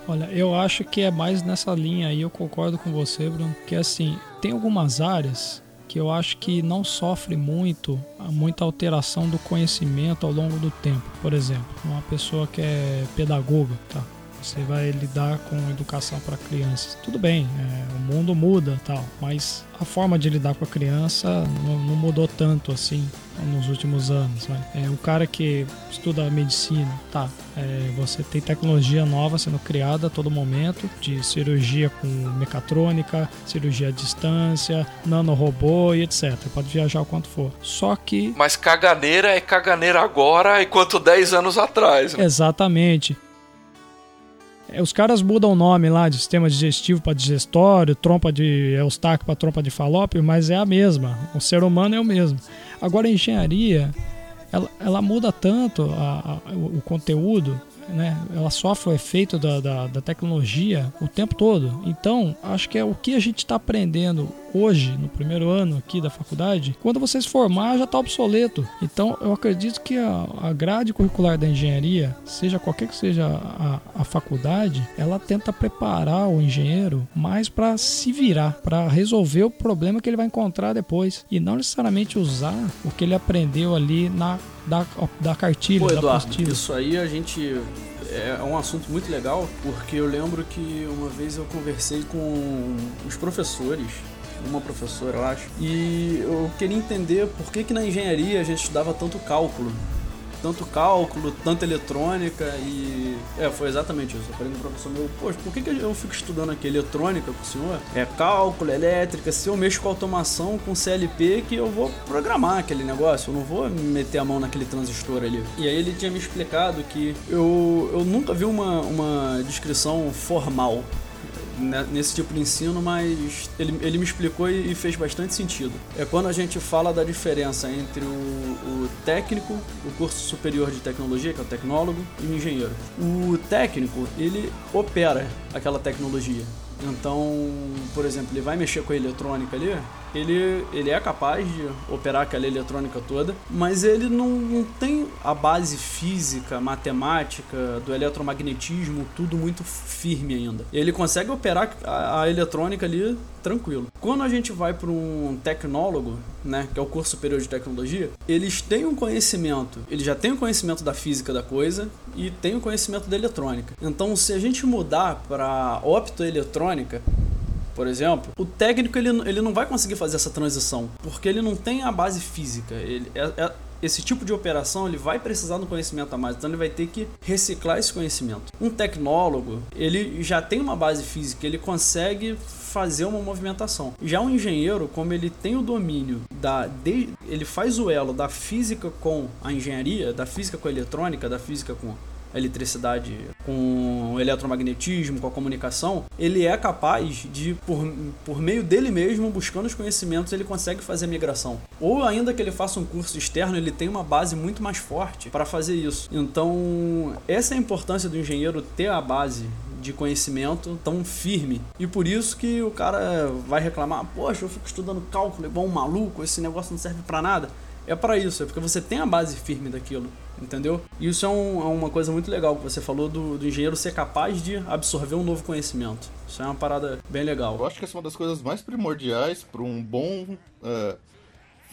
Olha, eu acho que é mais nessa linha aí, eu concordo com você, Bruno, que assim, tem algumas áreas eu acho que não sofre muito muita alteração do conhecimento ao longo do tempo. Por exemplo, uma pessoa que é pedagoga, tá? Você vai lidar com educação para crianças. Tudo bem, é, o mundo muda tal, mas a forma de lidar com a criança não, não mudou tanto assim nos últimos anos. Né? É, o cara que estuda medicina, tá? É, você tem tecnologia nova sendo criada a todo momento, de cirurgia com mecatrônica, cirurgia à distância, nanorobô e etc. Pode viajar o quanto for. Só que. Mas caganeira é caganeira agora enquanto 10 anos atrás. Né? Exatamente. É, os caras mudam o nome lá de sistema digestivo para digestório, trompa de Eustáquio para trompa de falópio, mas é a mesma. O ser humano é o mesmo. Agora a engenharia, ela, ela muda tanto a, a, o conteúdo né, ela sofre o efeito da, da, da, tecnologia o tempo todo. Então, acho que é o que a gente está aprendendo hoje, no primeiro ano aqui da faculdade, quando você se formar já está obsoleto. Então, eu acredito que a, a, grade curricular da engenharia, seja qualquer que seja a, a faculdade, ela tenta preparar o engenheiro mais para se virar, para resolver o problema que ele vai encontrar depois e não necessariamente usar o que ele aprendeu ali na da, da cartilha, Pô, Eduardo, da apostila. Isso aí a gente é um assunto muito legal, porque eu lembro que uma vez eu conversei com os professores, uma professora, eu acho, e eu queria entender por que, que na engenharia a gente estudava tanto cálculo. Tanto cálculo, tanto eletrônica e. É, foi exatamente isso. Eu falei pro professor meu, poxa, por que, que eu fico estudando aqui eletrônica com o senhor? É cálculo, elétrica, se eu mexo com automação, com CLP, que eu vou programar aquele negócio, eu não vou meter a mão naquele transistor ali. E aí ele tinha me explicado que eu, eu nunca vi uma, uma descrição formal nesse tipo de ensino, mas ele, ele me explicou e fez bastante sentido. É quando a gente fala da diferença entre o, o técnico, o curso superior de tecnologia, que é o tecnólogo, e o engenheiro. O técnico, ele opera aquela tecnologia. Então, por exemplo, ele vai mexer com a eletrônica ali, ele, ele é capaz de operar aquela eletrônica toda, mas ele não, não tem a base física, matemática, do eletromagnetismo, tudo muito firme ainda. Ele consegue operar a, a eletrônica ali tranquilo. Quando a gente vai para um tecnólogo, né, que é o curso superior de tecnologia, eles têm um conhecimento, ele já tem o um conhecimento da física da coisa e tem o um conhecimento da eletrônica. Então, se a gente mudar para optoeletrônica, por exemplo, o técnico ele, ele não vai conseguir fazer essa transição, porque ele não tem a base física. Ele, é, é, esse tipo de operação ele vai precisar do conhecimento a mais, então ele vai ter que reciclar esse conhecimento. Um tecnólogo, ele já tem uma base física, ele consegue fazer uma movimentação. Já um engenheiro, como ele tem o domínio da de, ele faz o elo da física com a engenharia, da física com a eletrônica, da física com a eletricidade com o eletromagnetismo, com a comunicação, ele é capaz de, por, por meio dele mesmo, buscando os conhecimentos, ele consegue fazer a migração. Ou ainda que ele faça um curso externo, ele tem uma base muito mais forte para fazer isso. Então, essa é a importância do engenheiro ter a base de conhecimento tão firme. E por isso que o cara vai reclamar: Poxa, eu fico estudando cálculo igual um maluco, esse negócio não serve para nada. É para isso, é porque você tem a base firme daquilo entendeu? Isso é, um, é, uma coisa muito legal que você falou do, do, engenheiro ser capaz de absorver um novo conhecimento. Isso é uma parada bem legal. Eu acho que essa é uma das coisas mais primordiais para um bom uh,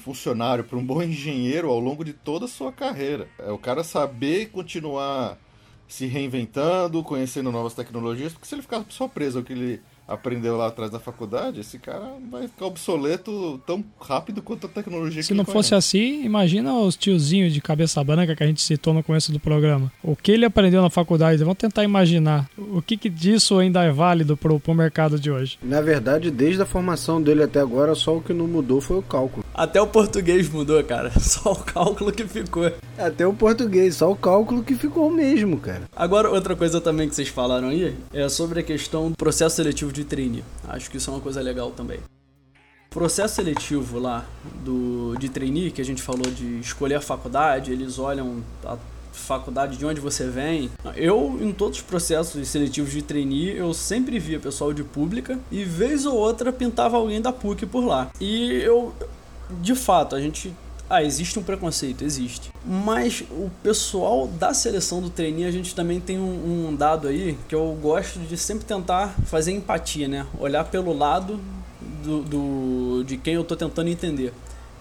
funcionário, para um bom engenheiro ao longo de toda a sua carreira. É o cara saber continuar se reinventando, conhecendo novas tecnologias, porque se ele ficar só preso ao que ele aprendeu lá atrás da faculdade, esse cara vai ficar obsoleto tão rápido quanto a tecnologia Se que não fosse assim, imagina os tiozinhos de cabeça branca que a gente citou no começo do programa. O que ele aprendeu na faculdade? Vamos tentar imaginar. O que, que disso ainda é válido pro, pro mercado de hoje? Na verdade, desde a formação dele até agora, só o que não mudou foi o cálculo. Até o português mudou, cara. [laughs] Só o cálculo que ficou. Até o português, só o cálculo que ficou mesmo, cara. Agora, outra coisa também que vocês falaram aí é sobre a questão do processo seletivo de trainee. Acho que isso é uma coisa legal também. Processo seletivo lá do, de trainee, que a gente falou de escolher a faculdade, eles olham a faculdade de onde você vem. Eu, em todos os processos seletivos de trainee, eu sempre via pessoal de pública e vez ou outra pintava alguém da PUC por lá. E eu, de fato, a gente ah, existe um preconceito, existe. Mas o pessoal da seleção do trainee, a gente também tem um, um, dado aí que eu gosto de sempre tentar fazer empatia, né? Olhar pelo lado do, do de quem eu tô tentando entender.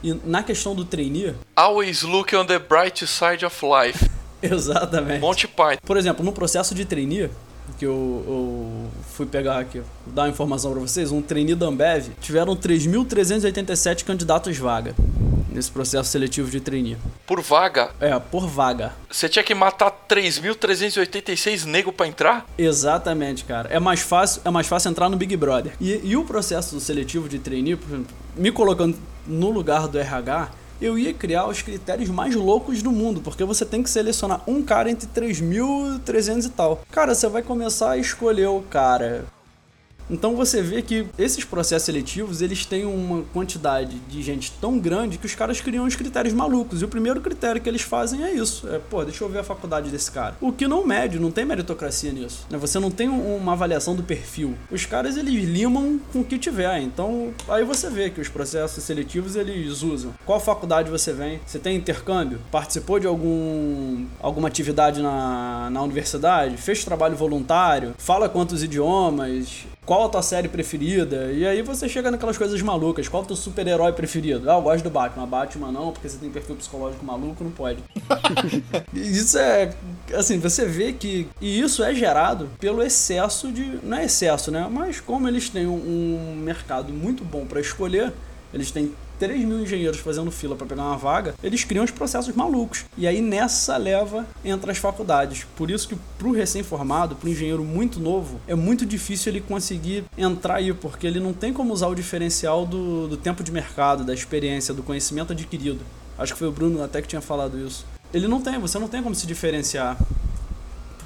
E na questão do trainee... Always look on the bright side of life. [laughs] Exatamente. Monty Python. Por exemplo, no processo de trainee, que eu, eu, fui pegar aqui, dar uma informação para vocês, um trainee da Ambev, tiveram 3.387 candidatos vaga nesse processo seletivo de trainee. Por vaga? É, por vaga. Você tinha que matar 3.386 nego para entrar? Exatamente, cara. É mais fácil, é mais fácil entrar no Big Brother. E, e o processo seletivo de trainee, me colocando no lugar do RH, eu ia criar os critérios mais loucos do mundo, porque você tem que selecionar um cara entre 3.300 e tal. Cara, você vai começar a escolher o cara então você vê que esses processos seletivos, eles têm uma quantidade de gente tão grande que os caras criam os critérios malucos. E o primeiro critério que eles fazem é isso. É, pô, deixa eu ver a faculdade desse cara. O que não mede, não tem meritocracia nisso. Né? Você não tem uma avaliação do perfil. Os caras, eles limam com o que tiver. Então, aí você vê que os processos seletivos, eles usam. Qual faculdade você vem? Você tem intercâmbio? Participou de algum alguma atividade na, na universidade? Fez trabalho voluntário? Fala quantos idiomas? Qual a tua série preferida? E aí você chega naquelas coisas malucas. Qual o teu super-herói preferido? Ah, eu gosto do Batman. Batman não, porque você tem perfil psicológico maluco, não pode. [laughs] isso é. Assim, você vê que. E isso é gerado pelo excesso de. Não é excesso, né? Mas como eles têm um, mercado muito bom para escolher, eles têm 3 mil engenheiros fazendo fila para pegar uma vaga, eles criam os processos malucos. E aí nessa leva entra as faculdades. Por isso que pro recém-formado, pro engenheiro muito novo, é muito difícil ele conseguir entrar aí, porque ele não tem como usar o diferencial do, do tempo de mercado, da experiência, do conhecimento adquirido. Acho que foi o Bruno até que tinha falado isso. Ele não tem, você não tem como se diferenciar.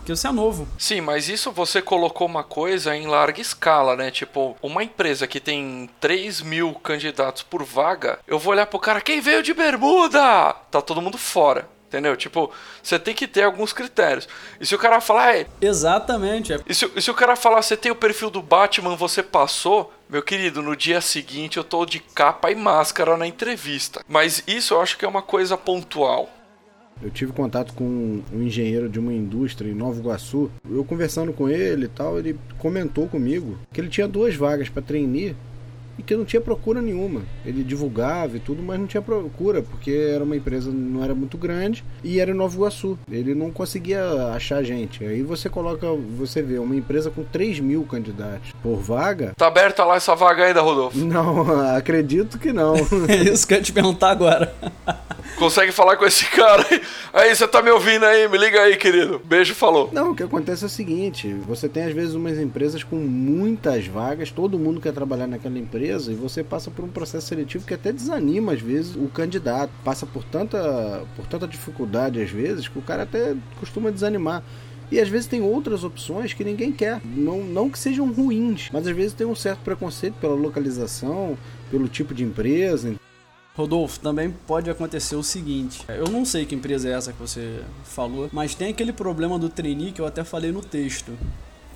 Porque você é novo. Sim, mas isso você colocou uma coisa em larga escala, né? Tipo, uma empresa que tem 3 mil candidatos por vaga, eu vou olhar pro cara, quem veio de bermuda? Tá todo mundo fora. Entendeu? Tipo, você tem que ter alguns critérios. E se o cara falar, é. Exatamente. E se, e se o cara falar, você tem o perfil do Batman, você passou, meu querido, no dia seguinte eu tô de capa e máscara na entrevista. Mas isso eu acho que é uma coisa pontual. Eu tive contato com um engenheiro de uma indústria em Nova Iguaçu. Eu conversando com ele e tal, ele comentou comigo que ele tinha duas vagas para treinar e que não tinha procura nenhuma. Ele divulgava e tudo, mas não tinha procura, porque era uma empresa não era muito grande e era em Nova Iguaçu. Ele não conseguia achar gente. Aí você coloca, você vê, uma empresa com 3 mil candidatos por vaga. Tá aberta lá essa vaga ainda, Rodolfo? Não, [laughs] acredito que não. é [laughs] isso que eu ia te perguntar agora. [laughs] Consegue falar com esse cara aí? Aí, você tá me ouvindo aí? Me liga aí, querido. Beijo, falou. Não, o que acontece é o seguinte: você tem às vezes umas empresas com muitas vagas, todo mundo quer trabalhar naquela empresa e você passa por um processo seletivo que até desanima às vezes o candidato. Passa por tanta, por tanta dificuldade às vezes que o cara até costuma desanimar. E às vezes tem outras opções que ninguém quer. Não, não que sejam ruins, mas às vezes tem um certo preconceito pela localização, pelo tipo de empresa. Rodolfo, também pode acontecer o seguinte: eu não sei que empresa é essa que você falou, mas tem aquele problema do trainee que eu até falei no texto.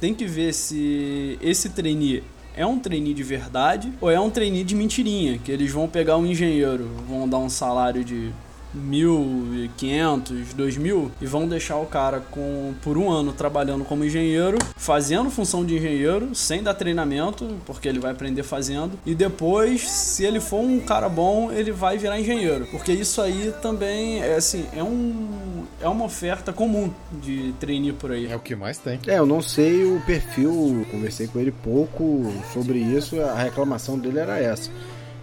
Tem que ver se esse trainee é um trainee de verdade ou é um trainee de mentirinha, que eles vão pegar um engenheiro, vão dar um salário de 1.500, 2.000 e vão deixar o cara com por um ano trabalhando como engenheiro, fazendo função de engenheiro, sem dar treinamento, porque ele vai aprender fazendo, e depois, se ele for um cara bom, ele vai virar engenheiro, porque isso aí também é assim, é um é uma oferta comum de trainee por aí. É o que mais tem. É, eu não sei o perfil, conversei com ele pouco sobre isso, a reclamação dele era essa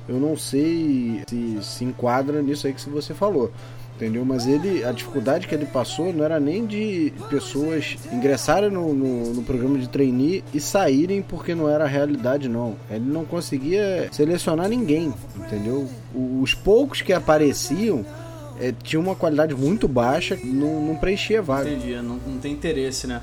eu não sei se se enquadra nisso aí que você falou. Entendeu? Mas ele, a dificuldade que ele passou não era nem de pessoas ingressarem no, no, no programa de trainee e saírem porque não era a realidade, não. Ele não conseguia selecionar ninguém, entendeu? Os poucos que apareciam é, tinham uma qualidade muito baixa, não, não preenchia vaga. Entendi, não, não tem interesse, né?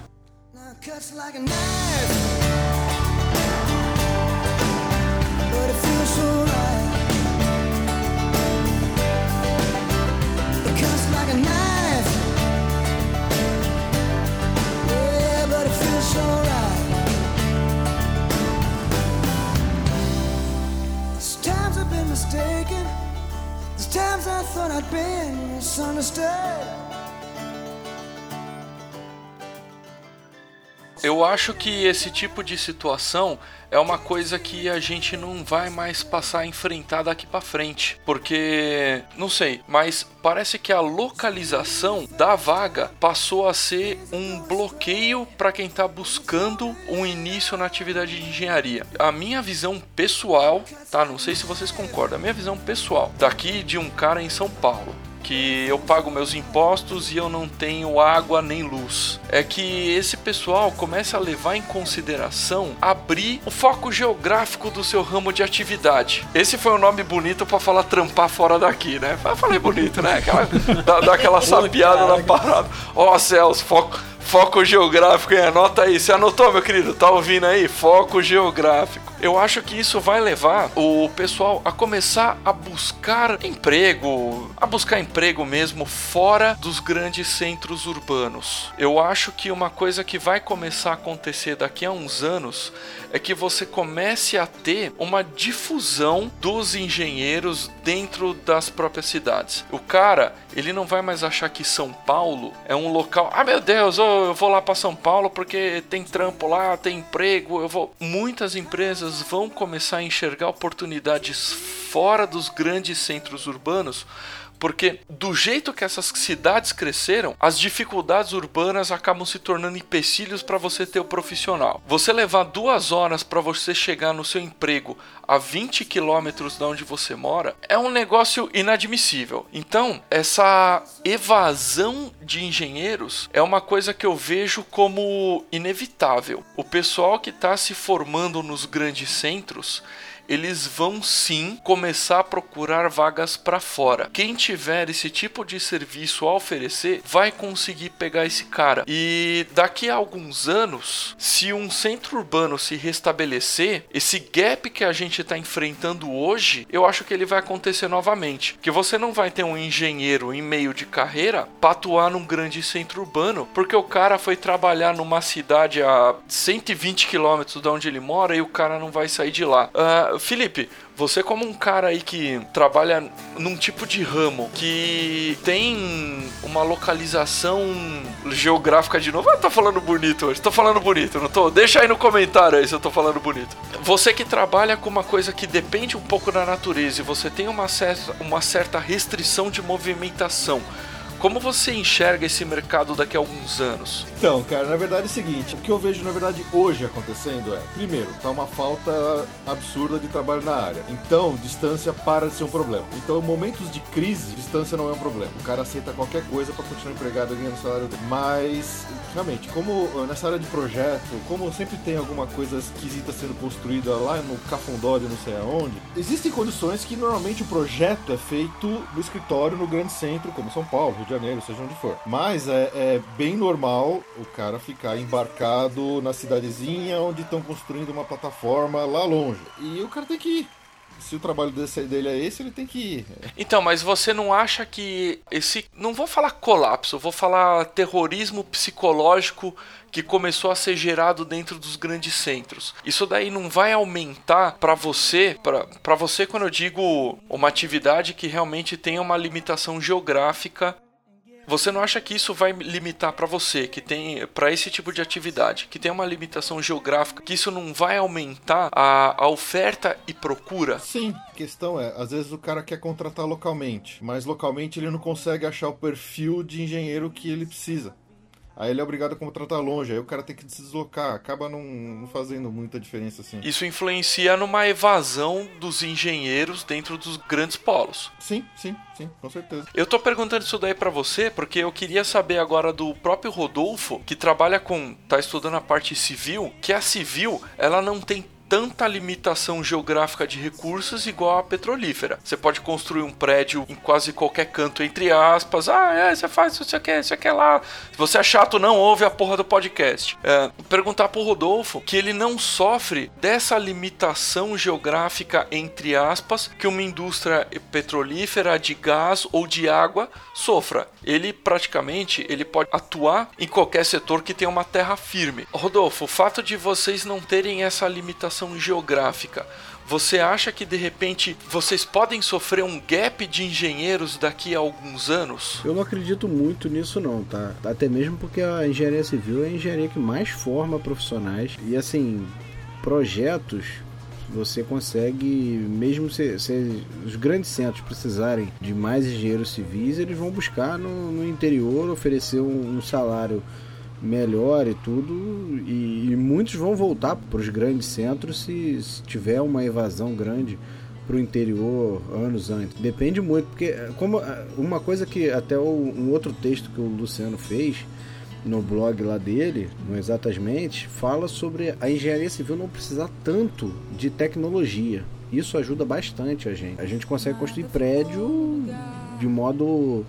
Mistaken. There's times I thought I'd been misunderstood. Eu acho que esse tipo de situação é uma coisa que a gente não vai mais passar a enfrentar daqui para frente, porque não sei, mas parece que a localização da vaga passou a ser um bloqueio para quem está buscando um início na atividade de engenharia. A minha visão pessoal, tá? Não sei se vocês concordam. A minha visão pessoal daqui de um cara em São Paulo que eu pago meus impostos e eu não tenho água nem luz. É que esse pessoal começa a levar em consideração abrir o foco geográfico do seu ramo de atividade. Esse foi um nome bonito para falar trampar fora daqui, né? Eu falei bonito, né? Aquela, dá, dá aquela sapiada na parada. Ó oh, céus, foco Foco geográfico, hein? Anota aí. Você anotou, meu querido? Tá ouvindo aí? Foco geográfico. Eu acho que isso vai levar o pessoal a começar a buscar emprego, a buscar emprego mesmo fora dos grandes centros urbanos. Eu acho que uma coisa que vai começar a acontecer daqui a uns anos é que você comece a ter uma difusão dos engenheiros dentro das próprias cidades. O cara, ele não vai mais achar que São Paulo é um local. Ah, meu Deus, eu vou lá para São Paulo porque tem trampo lá, tem emprego. Eu vou. Muitas empresas vão começar a enxergar oportunidades fora dos grandes centros urbanos Porque do jeito que essas cidades cresceram, as dificuldades urbanas acabam se tornando empecilhos para você ter o profissional. Você levar duas horas para você chegar no seu emprego a 20 quilômetros de onde você mora é um negócio inadmissível. Então, essa evasão de engenheiros é uma coisa que eu vejo como inevitável. O pessoal que está se formando nos grandes centros eles vão sim começar a procurar vagas para fora. Quem tiver esse tipo de serviço a oferecer vai conseguir pegar esse cara. E daqui a alguns anos, se um centro urbano se restabelecer, esse gap que a gente está enfrentando hoje, eu acho que ele vai acontecer novamente. Que você não vai ter um engenheiro em meio de carreira para atuar num grande centro urbano, porque o cara foi trabalhar numa cidade a 120 quilômetros de onde ele mora e o cara não vai sair de lá. Uh, Felipe, você como um cara aí que trabalha num tipo de ramo que tem uma localização geográfica de novo, eu tô falando bonito hoje, tô falando bonito, não tô? Deixa aí no comentário aí se eu tô falando bonito. Você que trabalha com uma coisa que depende um pouco da natureza e você tem uma certa, uma certa restrição de movimentação, como você enxerga esse mercado daqui a alguns anos? Então, cara, na verdade é o seguinte: o que eu vejo na verdade hoje acontecendo é, primeiro, tá uma falta absurda de trabalho na área. Então, distância para de ser um problema. Então, em momentos de crise, distância não é um problema. O cara aceita qualquer coisa para continuar empregado ganhando salário dele. Mas, realmente, como nessa área de projeto, como sempre tem alguma coisa esquisita sendo construída lá no Cafundó de não sei aonde, existem condições que normalmente o projeto é feito no escritório no grande centro, como São Paulo, de Janeiro, seja onde for. Mas é, é bem normal o cara ficar embarcado na cidadezinha onde estão construindo uma plataforma lá longe. E o cara tem que ir se o trabalho desse, dele é esse, ele tem que ir. Então, mas você não acha que esse. Não vou falar colapso, vou falar terrorismo psicológico que começou a ser gerado dentro dos grandes centros. Isso daí não vai aumentar para você, para você quando eu digo uma atividade que realmente tem uma limitação geográfica você não acha que isso vai limitar para você, que tem para esse tipo de atividade, que tem uma limitação geográfica, que isso não vai aumentar a, a oferta e procura? Sim, a questão é, às vezes o cara quer contratar localmente, mas localmente ele não consegue achar o perfil de engenheiro que ele precisa. Aí ele é obrigado a contratar longe, aí o cara tem que se deslocar, acaba não, não, fazendo muita diferença assim. Isso influencia numa evasão dos engenheiros dentro dos grandes polos. Sim, sim, sim, com certeza. Eu tô perguntando isso daí para você porque eu queria saber agora do próprio Rodolfo, que trabalha com, tá estudando a parte civil, que a civil, ela não tem tanta limitação geográfica de recursos igual a petrolífera. Você pode construir um prédio em quase qualquer canto, entre aspas. Ah, é, você faz isso, você quer, você quer lá. Se você é chato, não ouve a porra do podcast. É, perguntar pro Rodolfo que ele não sofre dessa limitação geográfica, entre aspas, que uma indústria petrolífera de gás ou de água sofra. Ele praticamente ele pode atuar em qualquer setor que tenha uma terra firme. Rodolfo, o fato de vocês não terem essa limitação geográfica, você acha que de repente vocês podem sofrer um gap de engenheiros daqui a alguns anos? Eu não acredito muito nisso não, tá? Até mesmo porque a engenharia civil é a engenharia que mais forma profissionais e assim, projetos você consegue, mesmo se, se, os grandes centros precisarem de mais engenheiros civis, eles vão buscar no, no interior oferecer um, um salário melhor e tudo, e, e muitos vão voltar para os grandes centros se, se tiver uma evasão grande para o interior anos antes. Depende muito, porque como uma coisa que até o, um outro texto que o Luciano fez no blog lá dele, no Exatamente, fala sobre a engenharia civil não precisar tanto de tecnologia. Isso ajuda bastante a gente. A gente consegue construir prédio de modo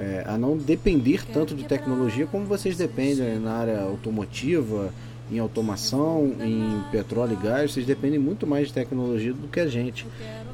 é, a não depender tanto de tecnologia como vocês dependem na área automotiva, em automação, em petróleo e gás, vocês dependem muito mais de tecnologia do que a gente.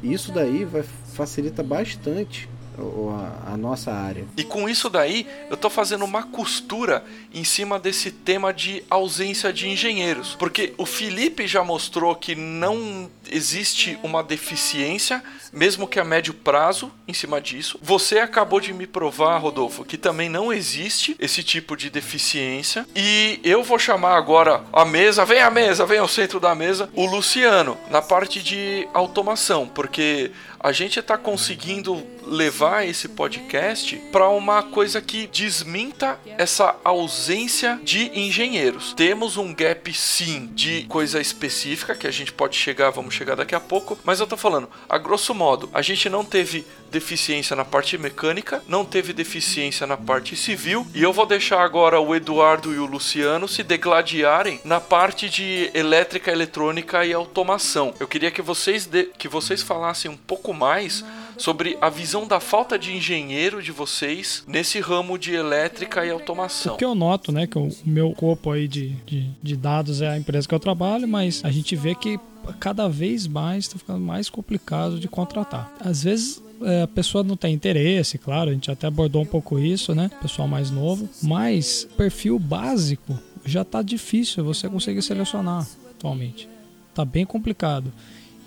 E isso daí vai facilita bastante a, a, nossa área. E com isso daí, eu estou fazendo uma costura em cima desse tema de ausência de engenheiros, porque o Felipe já mostrou que não existe uma deficiência, mesmo que a médio prazo, em cima disso. Você acabou de me provar, Rodolfo, que também não existe esse tipo de deficiência. E eu vou chamar agora a mesa, vem a mesa, vem ao centro da mesa, o Luciano, na parte de automação, porque a gente está conseguindo levar esse podcast para uma coisa que desminta essa ausência de engenheiros. Temos um gap sim de coisa específica que a gente pode chegar, vamos chegar daqui a pouco, mas eu tô falando, a grosso modo, a gente não teve deficiência na parte mecânica, não teve deficiência na parte civil, e eu vou deixar agora o Eduardo e o Luciano se degladiarem na parte de elétrica, eletrônica e automação. Eu queria que vocês de... que vocês falassem um pouco mais sobre a visão da falta de engenheiro de vocês nesse ramo de elétrica e automação. O que eu noto, né, que o meu corpo aí de, de, de dados é a empresa que eu trabalho, mas a gente vê que cada vez mais está ficando mais complicado de contratar. Às vezes a pessoa não tem interesse, claro, a gente até abordou um pouco isso, né? Pessoal mais novo, mas perfil básico já está difícil você conseguir selecionar atualmente. Tá bem complicado.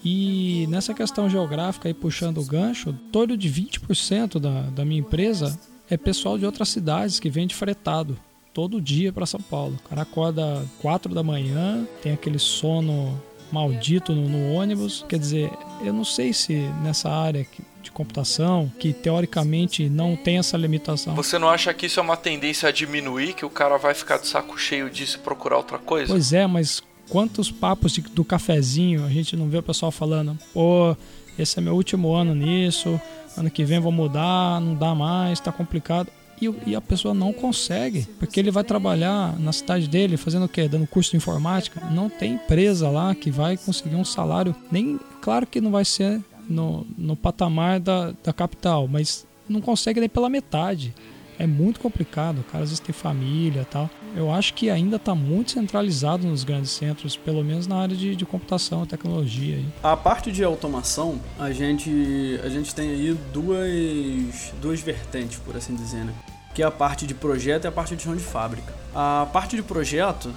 E nessa questão geográfica e puxando o gancho, torno de 20% da, da minha empresa é pessoal de outras cidades que vem de fretado todo dia para São Paulo. O cara acorda 4 da manhã, tem aquele sono maldito no, no, ônibus. Quer dizer, eu não sei se nessa área de computação, que teoricamente não tem essa limitação. Você não acha que isso é uma tendência a diminuir, que o cara vai ficar de saco cheio disso e procurar outra coisa? Pois é, mas quantos papos de, do cafezinho a gente não vê o pessoal falando, pô, esse é meu último ano nisso, ano que vem vou mudar, não dá mais, tá complicado. E, e, a pessoa não consegue, porque ele vai trabalhar na cidade dele fazendo o quê? Dando curso de informática. Não tem empresa lá que vai conseguir um salário, nem claro que não vai ser no, no patamar da, da capital, mas não consegue nem pela metade é muito complicado. O cara às vezes tem família tal. Eu acho que ainda está muito centralizado nos grandes centros, pelo menos na área de, de computação tecnologia. Aí. A parte de automação, a gente, a gente tem aí duas, duas vertentes, por assim dizer, né? Que é a parte de projeto e a parte de chão de fábrica. A parte de projeto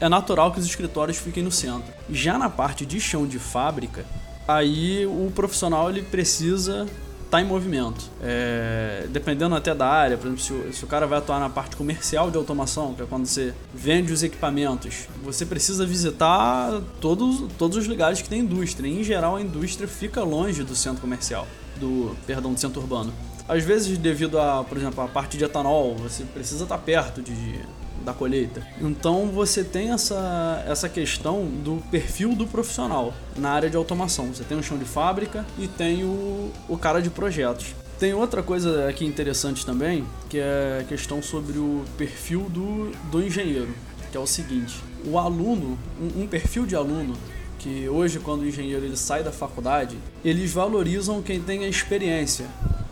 é natural que os escritórios fiquem no centro. Já na parte de chão de fábrica, aí o profissional ele precisa está em movimento. É, dependendo até da área, por exemplo, se o, se o, cara vai atuar na parte comercial de automação, que é quando você vende os equipamentos, você precisa visitar todos, todos os lugares que tem indústria. Em geral, a indústria fica longe do centro comercial, do perdão, do centro urbano. Às vezes, devido a, por exemplo, a parte de etanol, você precisa estar perto de, da colheita. Então você tem essa, essa questão do perfil do profissional na área de automação. Você tem o chão de fábrica e tem o, o cara de projetos. Tem outra coisa aqui interessante também, que é a questão sobre o perfil do, do engenheiro, que é o seguinte: o aluno, um, um perfil de aluno que hoje quando o engenheiro ele sai da faculdade, eles valorizam quem tem a experiência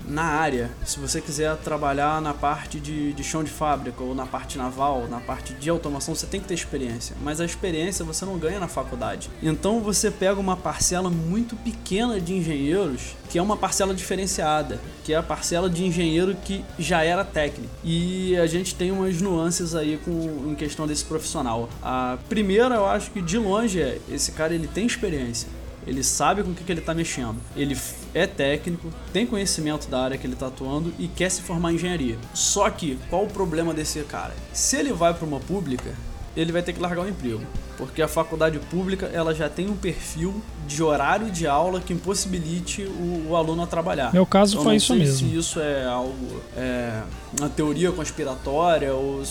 na área, se você quiser trabalhar na parte de, de chão de fábrica ou na parte naval, na parte de automação, você tem que ter experiência. Mas a experiência você não ganha na faculdade. Então você pega uma parcela muito pequena de engenheiros, que é uma parcela diferenciada, que é a parcela de engenheiro que já era técnico. E a gente tem umas nuances aí com, em questão desse profissional. A primeira, eu acho que de longe é esse cara ele tem experiência ele sabe com o que, que ele está mexendo. Ele é técnico, tem conhecimento da área que ele está atuando e quer se formar em engenharia. Só que, qual o problema desse cara? Se ele vai para uma pública, ele vai ter que largar o emprego. Porque a faculdade pública ela já tem um perfil de horário de aula que impossibilite o, o aluno a trabalhar. Meu caso então, foi isso mesmo. Se isso é algo, é, uma teoria conspiratória ou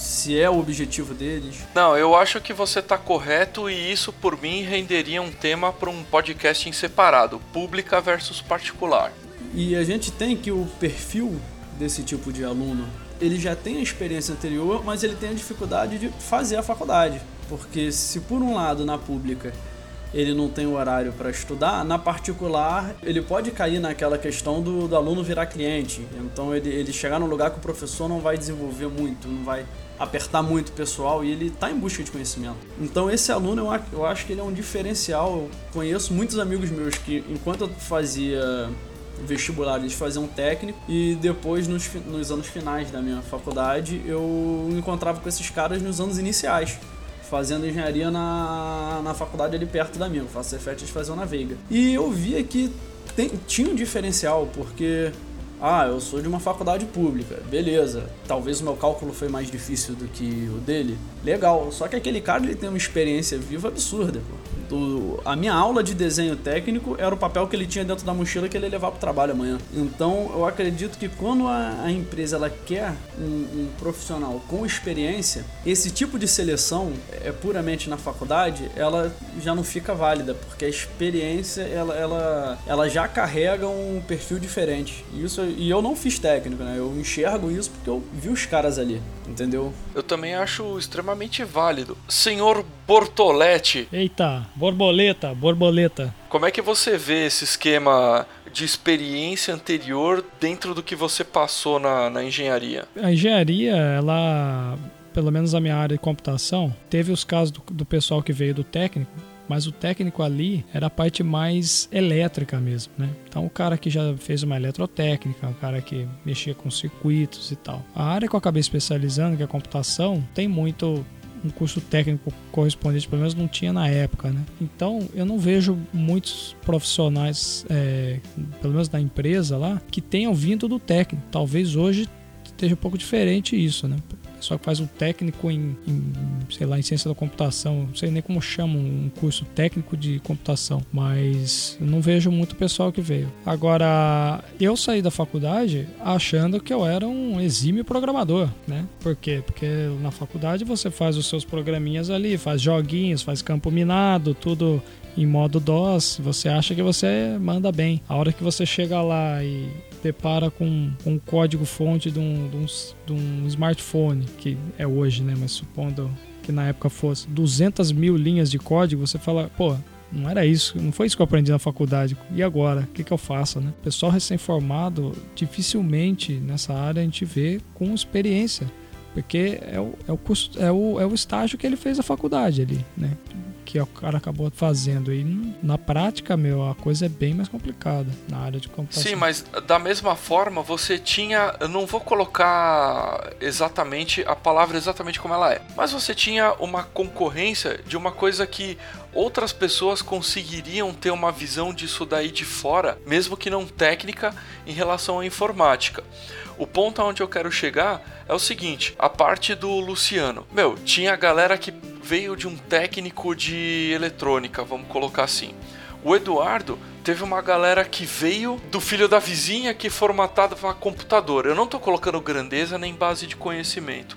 se é o objetivo deles. Não, eu acho que você está correto e isso por mim renderia um tema para um podcast em separado, pública versus particular. E a gente tem que o perfil desse tipo de aluno, ele já tem a experiência anterior, mas ele tem a dificuldade de fazer a faculdade, porque se por um lado na pública ele não tem horário para estudar, na particular ele pode cair naquela questão do, do aluno virar cliente. Então ele, ele chegar num lugar que o professor não vai desenvolver muito, não vai apertar muito o pessoal e ele está em busca de conhecimento. Então esse aluno eu, eu acho que ele é um diferencial. Eu conheço muitos amigos meus que enquanto eu fazia vestibular eles faziam técnico e depois nos, nos anos finais da minha faculdade eu encontrava com esses caras nos anos iniciais fazendo engenharia na, na faculdade ali perto da minha, faço Cefet faziam na Veiga. E eu via que tem, tinha um diferencial, porque ah, eu sou de uma faculdade pública, beleza. Talvez o meu cálculo foi mais difícil do que o dele. Legal. Só que aquele cara ele tem uma experiência viva absurda. Pô. O- a minha aula de desenho técnico era o papel que ele tinha dentro da mochila que ele ia levar para o trabalho amanhã. Então eu acredito que quando a, a empresa ela quer um, um profissional com experiência, esse tipo de seleção é puramente na faculdade, ela já não fica válida, porque a experiência ela, ela, ela já carrega um perfil diferente. Isso, e eu não fiz técnico, né? Eu enxergo isso porque eu vi os caras ali, entendeu? Eu também acho extremamente válido. Senhor Bortoletti, Eita, borboleta, borboleta. como é que você vê esse esquema de experiência anterior dentro do que você passou na, na engenharia? A engenharia, ela, pelo menos a minha área de computação, teve os casos do, do pessoal que veio do técnico, mas o técnico ali era a parte mais elétrica mesmo, né? Então o cara que já fez uma eletrotécnica, o cara que mexia com circuitos e tal. A área que eu acabei especializando, que é a computação, tem muito um curso técnico correspondente, pelo menos não tinha na época, né? Então eu não vejo muitos profissionais, é, pelo menos da empresa lá, que tenham vindo do técnico. Talvez hoje esteja um pouco diferente isso, né? Pessoal que faz um técnico em, em, sei lá, em ciência da computação, não sei nem como chama um curso técnico de computação, mas não vejo muito pessoal que veio. Agora, eu saí da faculdade achando que eu era um exímio programador, né? Por quê? Porque na faculdade você faz os seus programinhas ali, faz joguinhos, faz campo minado, tudo em modo DOS, você acha que você manda bem. A hora que você chega lá e depara com um código fonte de um, de, um, de um smartphone, que é hoje, né? Mas supondo que na época fosse 200 mil linhas de código, você fala, pô, não era isso, não foi isso que eu aprendi na faculdade. E agora? O que, que eu faço, né? Pessoal recém-formado, dificilmente nessa área a gente vê com experiência. Porque é o, é o é o, é o estágio que ele fez a faculdade ali, né? Que o cara acabou fazendo. E na prática, meu, a coisa é bem mais complicada na área de computação. Sim, mas da mesma forma, você tinha. Eu não vou colocar exatamente a palavra exatamente como ela é, mas você tinha uma concorrência de uma coisa que outras pessoas conseguiriam ter uma visão disso daí de fora, mesmo que não técnica, em relação à informática. O ponto aonde eu quero chegar é o seguinte: a parte do Luciano. Meu, tinha galera que veio de um técnico de eletrônica, vamos colocar assim. O Eduardo teve uma galera que veio do filho da vizinha que formatava computador. Eu não tô colocando grandeza nem base de conhecimento.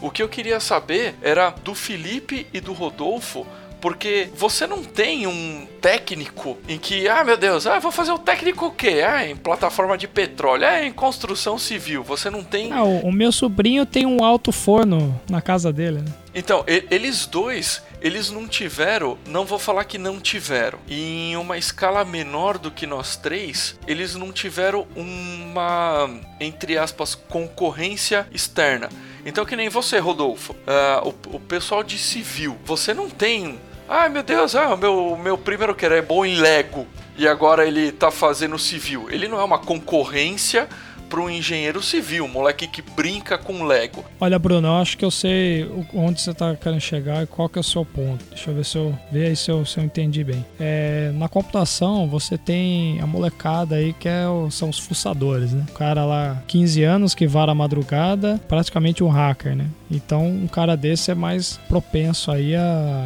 O que eu queria saber era do Felipe e do Rodolfo porque você não tem um técnico em que, ah, meu Deus, ah, vou fazer o técnico o quê? Ah, em plataforma de petróleo, ah, em construção civil. Você não tem. Ah, o, o meu sobrinho tem um alto forno na casa dele, né? Então, eles dois, eles não tiveram, não vou falar que não tiveram. Em uma escala menor do que nós três, eles não tiveram uma, entre aspas, concorrência externa. Então, que nem você, Rodolfo, ah, o, o pessoal de civil, você não tem. Ai meu Deus, ah, meu, meu primeiro que era é bom em Lego e agora ele tá fazendo civil. Ele não é uma concorrência para um engenheiro civil, moleque que brinca com Lego. Olha, Bruno, eu acho que eu sei onde você tá querendo chegar e qual que é o seu ponto. Deixa eu ver se eu ver aí se eu, se eu entendi bem. É, na computação, você tem a molecada aí que é o- são os fuçadores, né? O cara lá, 15 anos, que vara a madrugada, praticamente um hacker, né? Então, um cara desse é mais propenso aí a,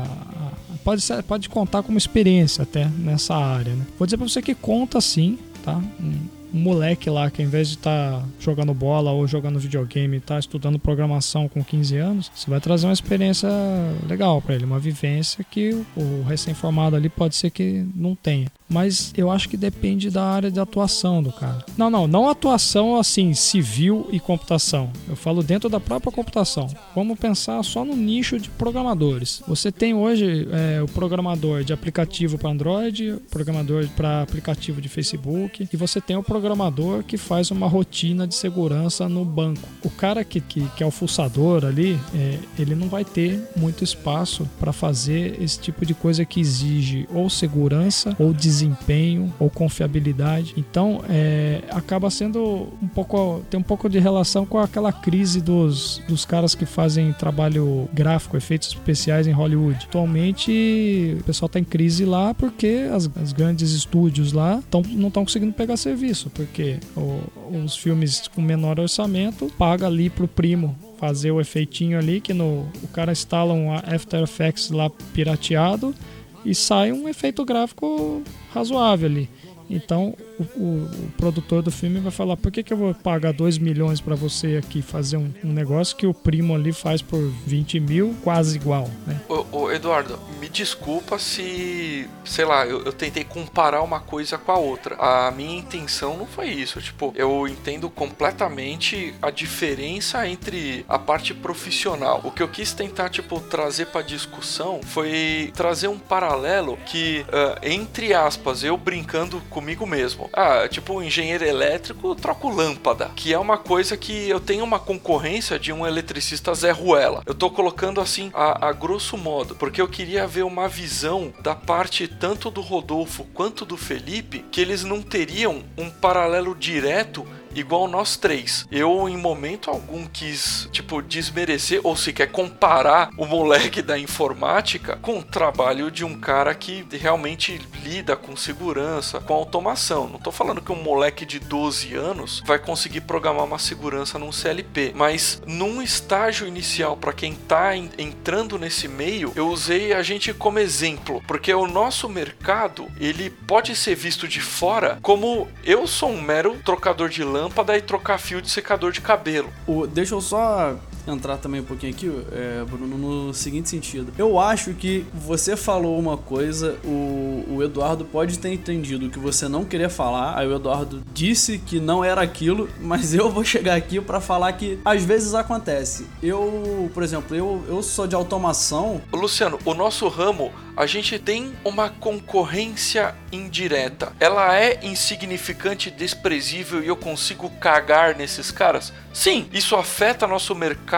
a- pode, ser, pode contar como experiência até nessa área, né? Vou dizer pra você que conta sim, tá? Um- moleque lá que ao invés de estar jogando bola ou jogando videogame, tá estudando programação com 15 anos, você vai trazer uma experiência legal para ele, uma vivência que o- recém-formado ali pode ser que não tenha. Mas eu acho que depende da área de atuação do cara. Não, não, não atuação assim, civil e computação. Eu falo dentro da própria computação. Vamos pensar só no nicho de programadores. Você tem hoje é, o programador de aplicativo para Android, programador para aplicativo de Facebook, e você tem o programador que faz uma rotina de segurança no banco. O cara que, que, que é o fuçador ali, é, ele não vai ter muito espaço para fazer esse tipo de coisa que exige ou segurança, ou desempenho, ou confiabilidade. Então, é, acaba sendo um pouco. tem um pouco de relação com aquela crise dos, dos caras que fazem trabalho gráfico, efeitos especiais em Hollywood. Atualmente, o pessoal tá em crise lá porque as, as grandes estúdios lá tão, não estão conseguindo pegar serviço, porque o- os filmes com menor orçamento paga ali pro primo fazer o efeitinho ali que no o cara instala um After Effects lá pirateado e sai um efeito gráfico razoável ali. Então o, o, o, produtor do filme vai falar: por que, que eu vou pagar 2 milhões para você aqui fazer um, um, negócio que o primo ali faz por 20 mil, quase igual? Né? Ô, ô, Eduardo, me desculpa se, sei lá, eu, eu, tentei comparar uma coisa com a outra. A minha intenção não foi isso. Tipo, eu entendo completamente a diferença entre a parte profissional. O que eu quis tentar, tipo, trazer para discussão foi trazer um paralelo que, uh, entre aspas, eu brincando comigo mesmo. Ah, tipo, engenheiro elétrico troco lâmpada, que é uma coisa que eu tenho uma concorrência de um eletricista Zé Ruela. Eu tô colocando assim a, a grosso modo, porque eu queria ver uma visão da parte tanto do Rodolfo quanto do Felipe, que eles não teriam um paralelo direto igual nós três. Eu, em momento algum, quis, tipo, desmerecer ou sequer comparar o moleque da informática com o trabalho de um cara que realmente lida com segurança, com automação. Não tô falando que um moleque de 12 anos vai conseguir programar uma segurança num CLP, mas num estágio inicial, para quem tá entrando nesse meio, eu usei a gente como exemplo, porque o nosso mercado, ele pode ser visto de fora como eu sou um mero trocador de lã lâmpada e trocar fio de secador de cabelo. O, deixa eu só entrar também um pouquinho aqui, é, Bruno, no seguinte sentido. Eu acho que você falou uma coisa, o, o Eduardo pode ter entendido que você não queria falar, aí o Eduardo disse que não era aquilo, [laughs] mas eu vou chegar aqui para falar que às vezes acontece. Eu, por exemplo, eu, eu sou de automação. Luciano, o nosso ramo a gente tem uma concorrência indireta. Ela é insignificante, desprezível e eu consigo cagar nesses caras? Sim, isso afeta nosso mercado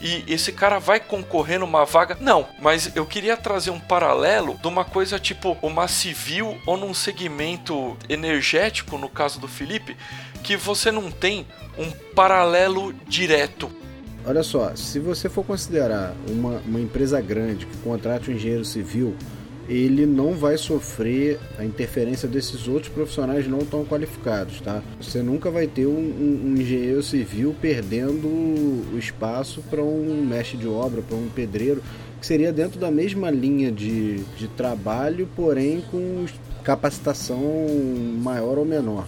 e esse cara vai concorrer numa vaga? Não, mas eu queria trazer um paralelo de uma coisa tipo uma civil ou num segmento energético, no caso do Felipe, que você não tem um paralelo direto. Olha só, se você for considerar uma, uma empresa grande que contrate um engenheiro civil, ele não vai sofrer a interferência desses outros profissionais não tão qualificados, tá? Você nunca vai ter um, um, engenheiro civil perdendo o espaço para um mestre de obra, para um pedreiro, que seria dentro da mesma linha de, de trabalho, porém com capacitação maior ou menor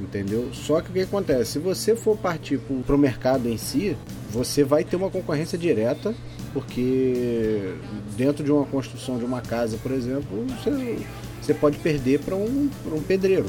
entendeu? Só que o que acontece? Se você for partir para o mercado em si, você vai ter uma concorrência direta, porque dentro de uma construção de uma casa, por exemplo, você, você pode perder para um, um pedreiro,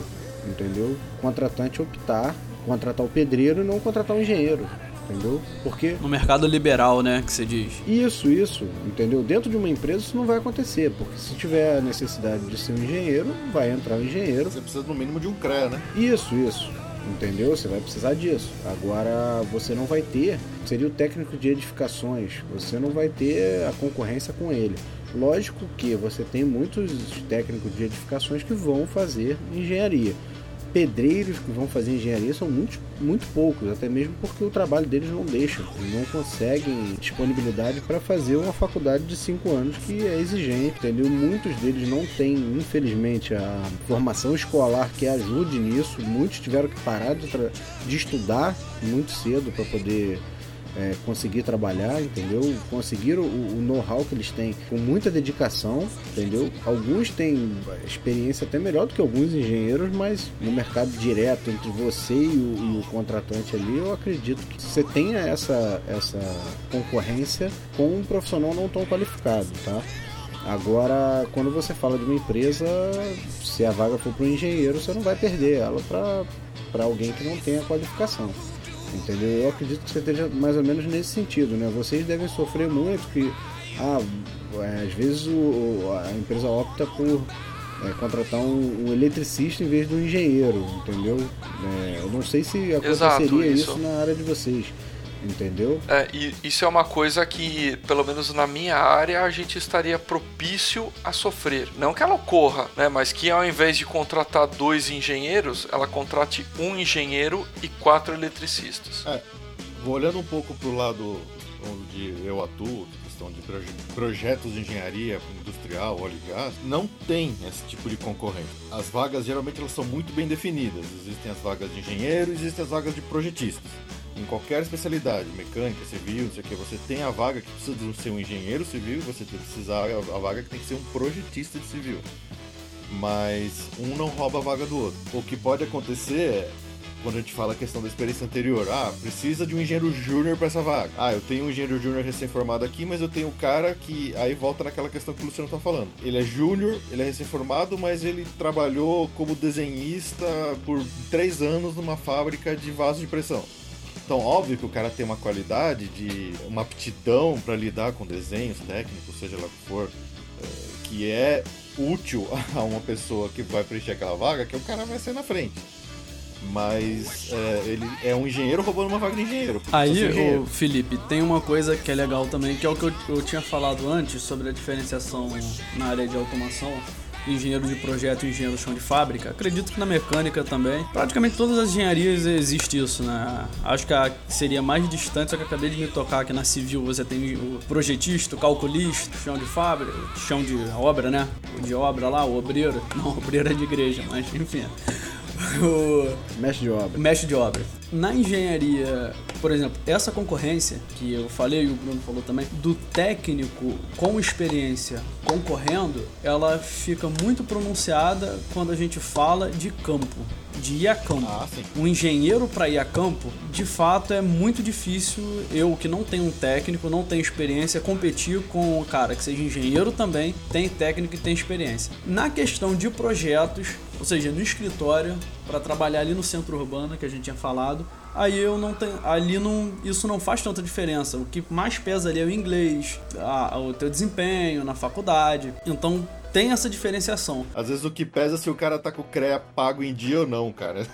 entendeu? O contratante optar contratar o pedreiro e não contratar o engenheiro entendeu? Porque no mercado liberal, né, que você diz. Isso, isso, entendeu? Dentro de uma empresa isso não vai acontecer, porque se tiver a necessidade de ser um engenheiro, vai entrar um engenheiro. Você precisa no mínimo de um CREA, né? Isso, isso. Entendeu? Você vai precisar disso. Agora você não vai ter, seria o técnico de edificações, você não vai ter a concorrência com ele. Lógico que você tem muitos técnicos de edificações que vão fazer engenharia pedreiros que vão fazer engenharia são muito, muito poucos, até mesmo porque o trabalho deles não deixa, não conseguem disponibilidade para fazer uma faculdade de cinco anos que é exigente, entendeu? Muitos deles não têm, infelizmente, a formação escolar que ajude nisso, muitos tiveram que parar de, de estudar muito cedo para poder é, conseguir trabalhar, entendeu? Conseguir o, o know-how que eles têm com muita dedicação, entendeu? Alguns têm experiência até melhor do que alguns engenheiros, mas no mercado direto entre você e o, e o contratante ali, eu acredito que você tenha essa, essa concorrência com um profissional não tão qualificado, tá? Agora, quando você fala de uma empresa, se a vaga for para um engenheiro, você não vai perder ela para alguém que não tenha qualificação entendeu? Eu acredito que você esteja mais ou menos nesse sentido, né? Vocês devem sofrer muito que, ah, é, às vezes o, a empresa opta por é, contratar um, um, eletricista em vez de um engenheiro, entendeu? É, eu não sei se aconteceria isso. isso na área de vocês. Entendeu? É, e isso é uma coisa que, pelo menos na minha área, a gente estaria propício a sofrer. Não que ela ocorra, né? Mas que ao invés de contratar dois engenheiros, ela contrate um engenheiro e quatro eletricistas. É, vou olhando um pouco para o lado onde eu atuo, questão de proje projetos de engenharia industrial, óleo e gás, não tem esse tipo de concorrência. As vagas geralmente elas são muito bem definidas. Existem as vagas de engenheiro, existem as vagas de projetistas. Em qualquer especialidade, mecânica, civil, não sei o que, você tem a vaga que precisa ser um engenheiro civil e você que precisar a vaga que tem que ser um projetista de civil. Mas um não rouba a vaga do outro. O que pode acontecer é quando a gente fala a questão da experiência anterior. Ah, precisa de um engenheiro júnior para essa vaga. Ah, eu tenho um engenheiro júnior recém-formado aqui, mas eu tenho um cara que. Aí volta naquela questão que o Luciano tá falando. Ele é júnior, ele é recém-formado, mas ele trabalhou como desenhista por três anos numa fábrica de vaso de pressão. Então, óbvio que o cara tem uma qualidade de uma aptidão para lidar com desenhos técnicos, seja lá o que for, eh, que é útil [laughs] a uma pessoa que vai preencher aquela vaga, que o cara vai ser na frente. Mas é, ele é um engenheiro roubando uma vaga de engenheiro. Aí, engenheiro. Felipe, tem uma coisa que é legal também, que é o que eu, eu tinha falado antes sobre a diferenciação na área de automação. Engenheiro de projeto e engenheiro chão de fábrica. Acredito que na mecânica também. Praticamente todas as engenharias existe isso, né? Acho que a seria mais distante, só que acabei de me tocar que na civil você tem o projetista, o calculista, chão de fábrica, chão de obra, né? O de obra lá, o obreiro. Não, [laughs] obreiro é de igreja, mas enfim. [laughs] O, Mestre de obra. mestre de obra. Na engenharia, por exemplo, essa concorrência que eu falei e o Bruno falou também, do técnico com experiência concorrendo, ela fica muito pronunciada quando a gente fala de campo, de ir a campo. Ah, sim. Um engenheiro para ir a campo, de fato é muito difícil eu que não tenho um técnico, não tenho experiência, competir com um cara que seja engenheiro também, tem técnico e tem experiência. Na questão de projetos, ou seja, no escritório, para trabalhar ali no centro urbano que a gente tinha falado, aí eu não tenho, ali não, isso não faz tanta diferença. O que mais pesa ali é o inglês, a- o teu desempenho na faculdade. Então tem essa diferenciação. [laughs] Às vezes o que pesa é se o cara tá com o CREA pago em dia ou não, cara.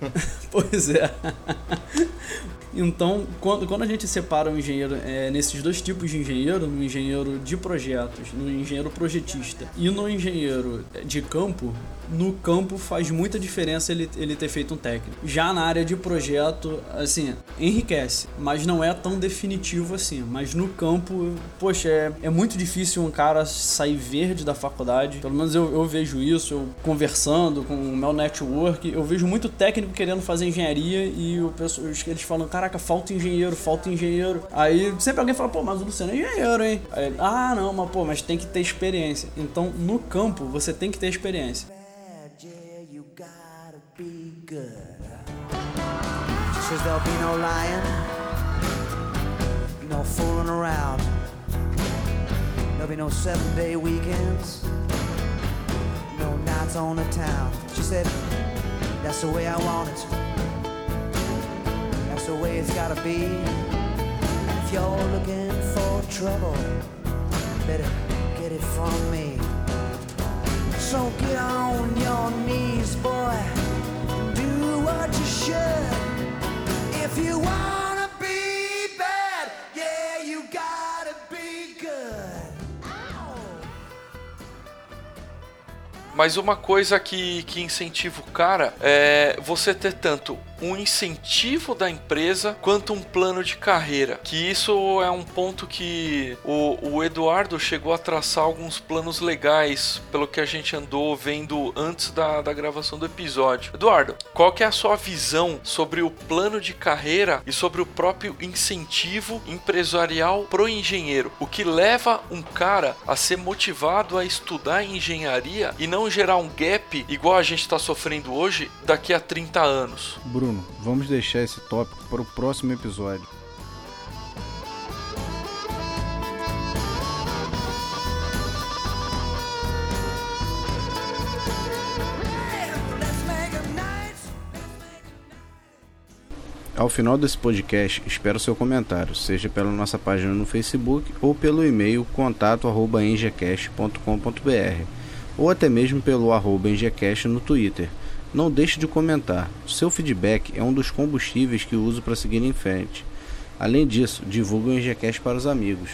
[laughs] Pois é. [laughs] Então, quando, quando a gente separa o engenheiro é, nesses dois tipos de engenheiro, no engenheiro de projetos, no engenheiro projetista e no engenheiro de campo, no campo faz muita diferença ele, ele ter feito um técnico. Já na área de projeto, assim, enriquece, mas não é tão definitivo assim. Mas no campo, poxa, é, é muito difícil um cara sair verde da faculdade. Pelo menos eu, eu vejo isso, eu conversando com o meu network, eu vejo muito técnico querendo fazer engenharia e o pessoal, eles falam, caraca, falta engenheiro, falta engenheiro. Aí sempre alguém fala, pô, mas o Luciano é engenheiro, hein? Aí, ah, não, mas pô, mas tem que ter experiência. Então, no campo, você tem que ter experiência. says there'll be no lying, no fooling around. There'll be no seven day weekends, no nights on the town. She said, That's the way I want it. The way it's gotta be. If you're looking for trouble, better get it from me. So get on your knees, boy, do what you should. If you wanna be bad, yeah, you gotta be good. Mas uma coisa que, que incentiva o cara é você ter tanto um incentivo da empresa quanto um plano de carreira. Que isso é um ponto que o, o Eduardo chegou a traçar alguns planos legais, pelo que a gente andou vendo antes da, da gravação do episódio. Eduardo, qual que é a sua visão sobre o plano de carreira e sobre o próprio incentivo empresarial pro engenheiro? O que leva um cara a ser motivado a estudar engenharia e não gerar um gap igual a gente está sofrendo hoje daqui a 30 anos? Bruno, vamos deixar esse tópico para o próximo episódio. Ao final desse podcast, espero seu comentário, seja pela nossa página no Facebook ou pelo e-mail contato@engecast.com.br ou até mesmo pelo arroba no Twitter. Não deixe de comentar. Seu feedback é um dos combustíveis que uso para seguir em frente. Além disso, divulgue o Engecast para os amigos.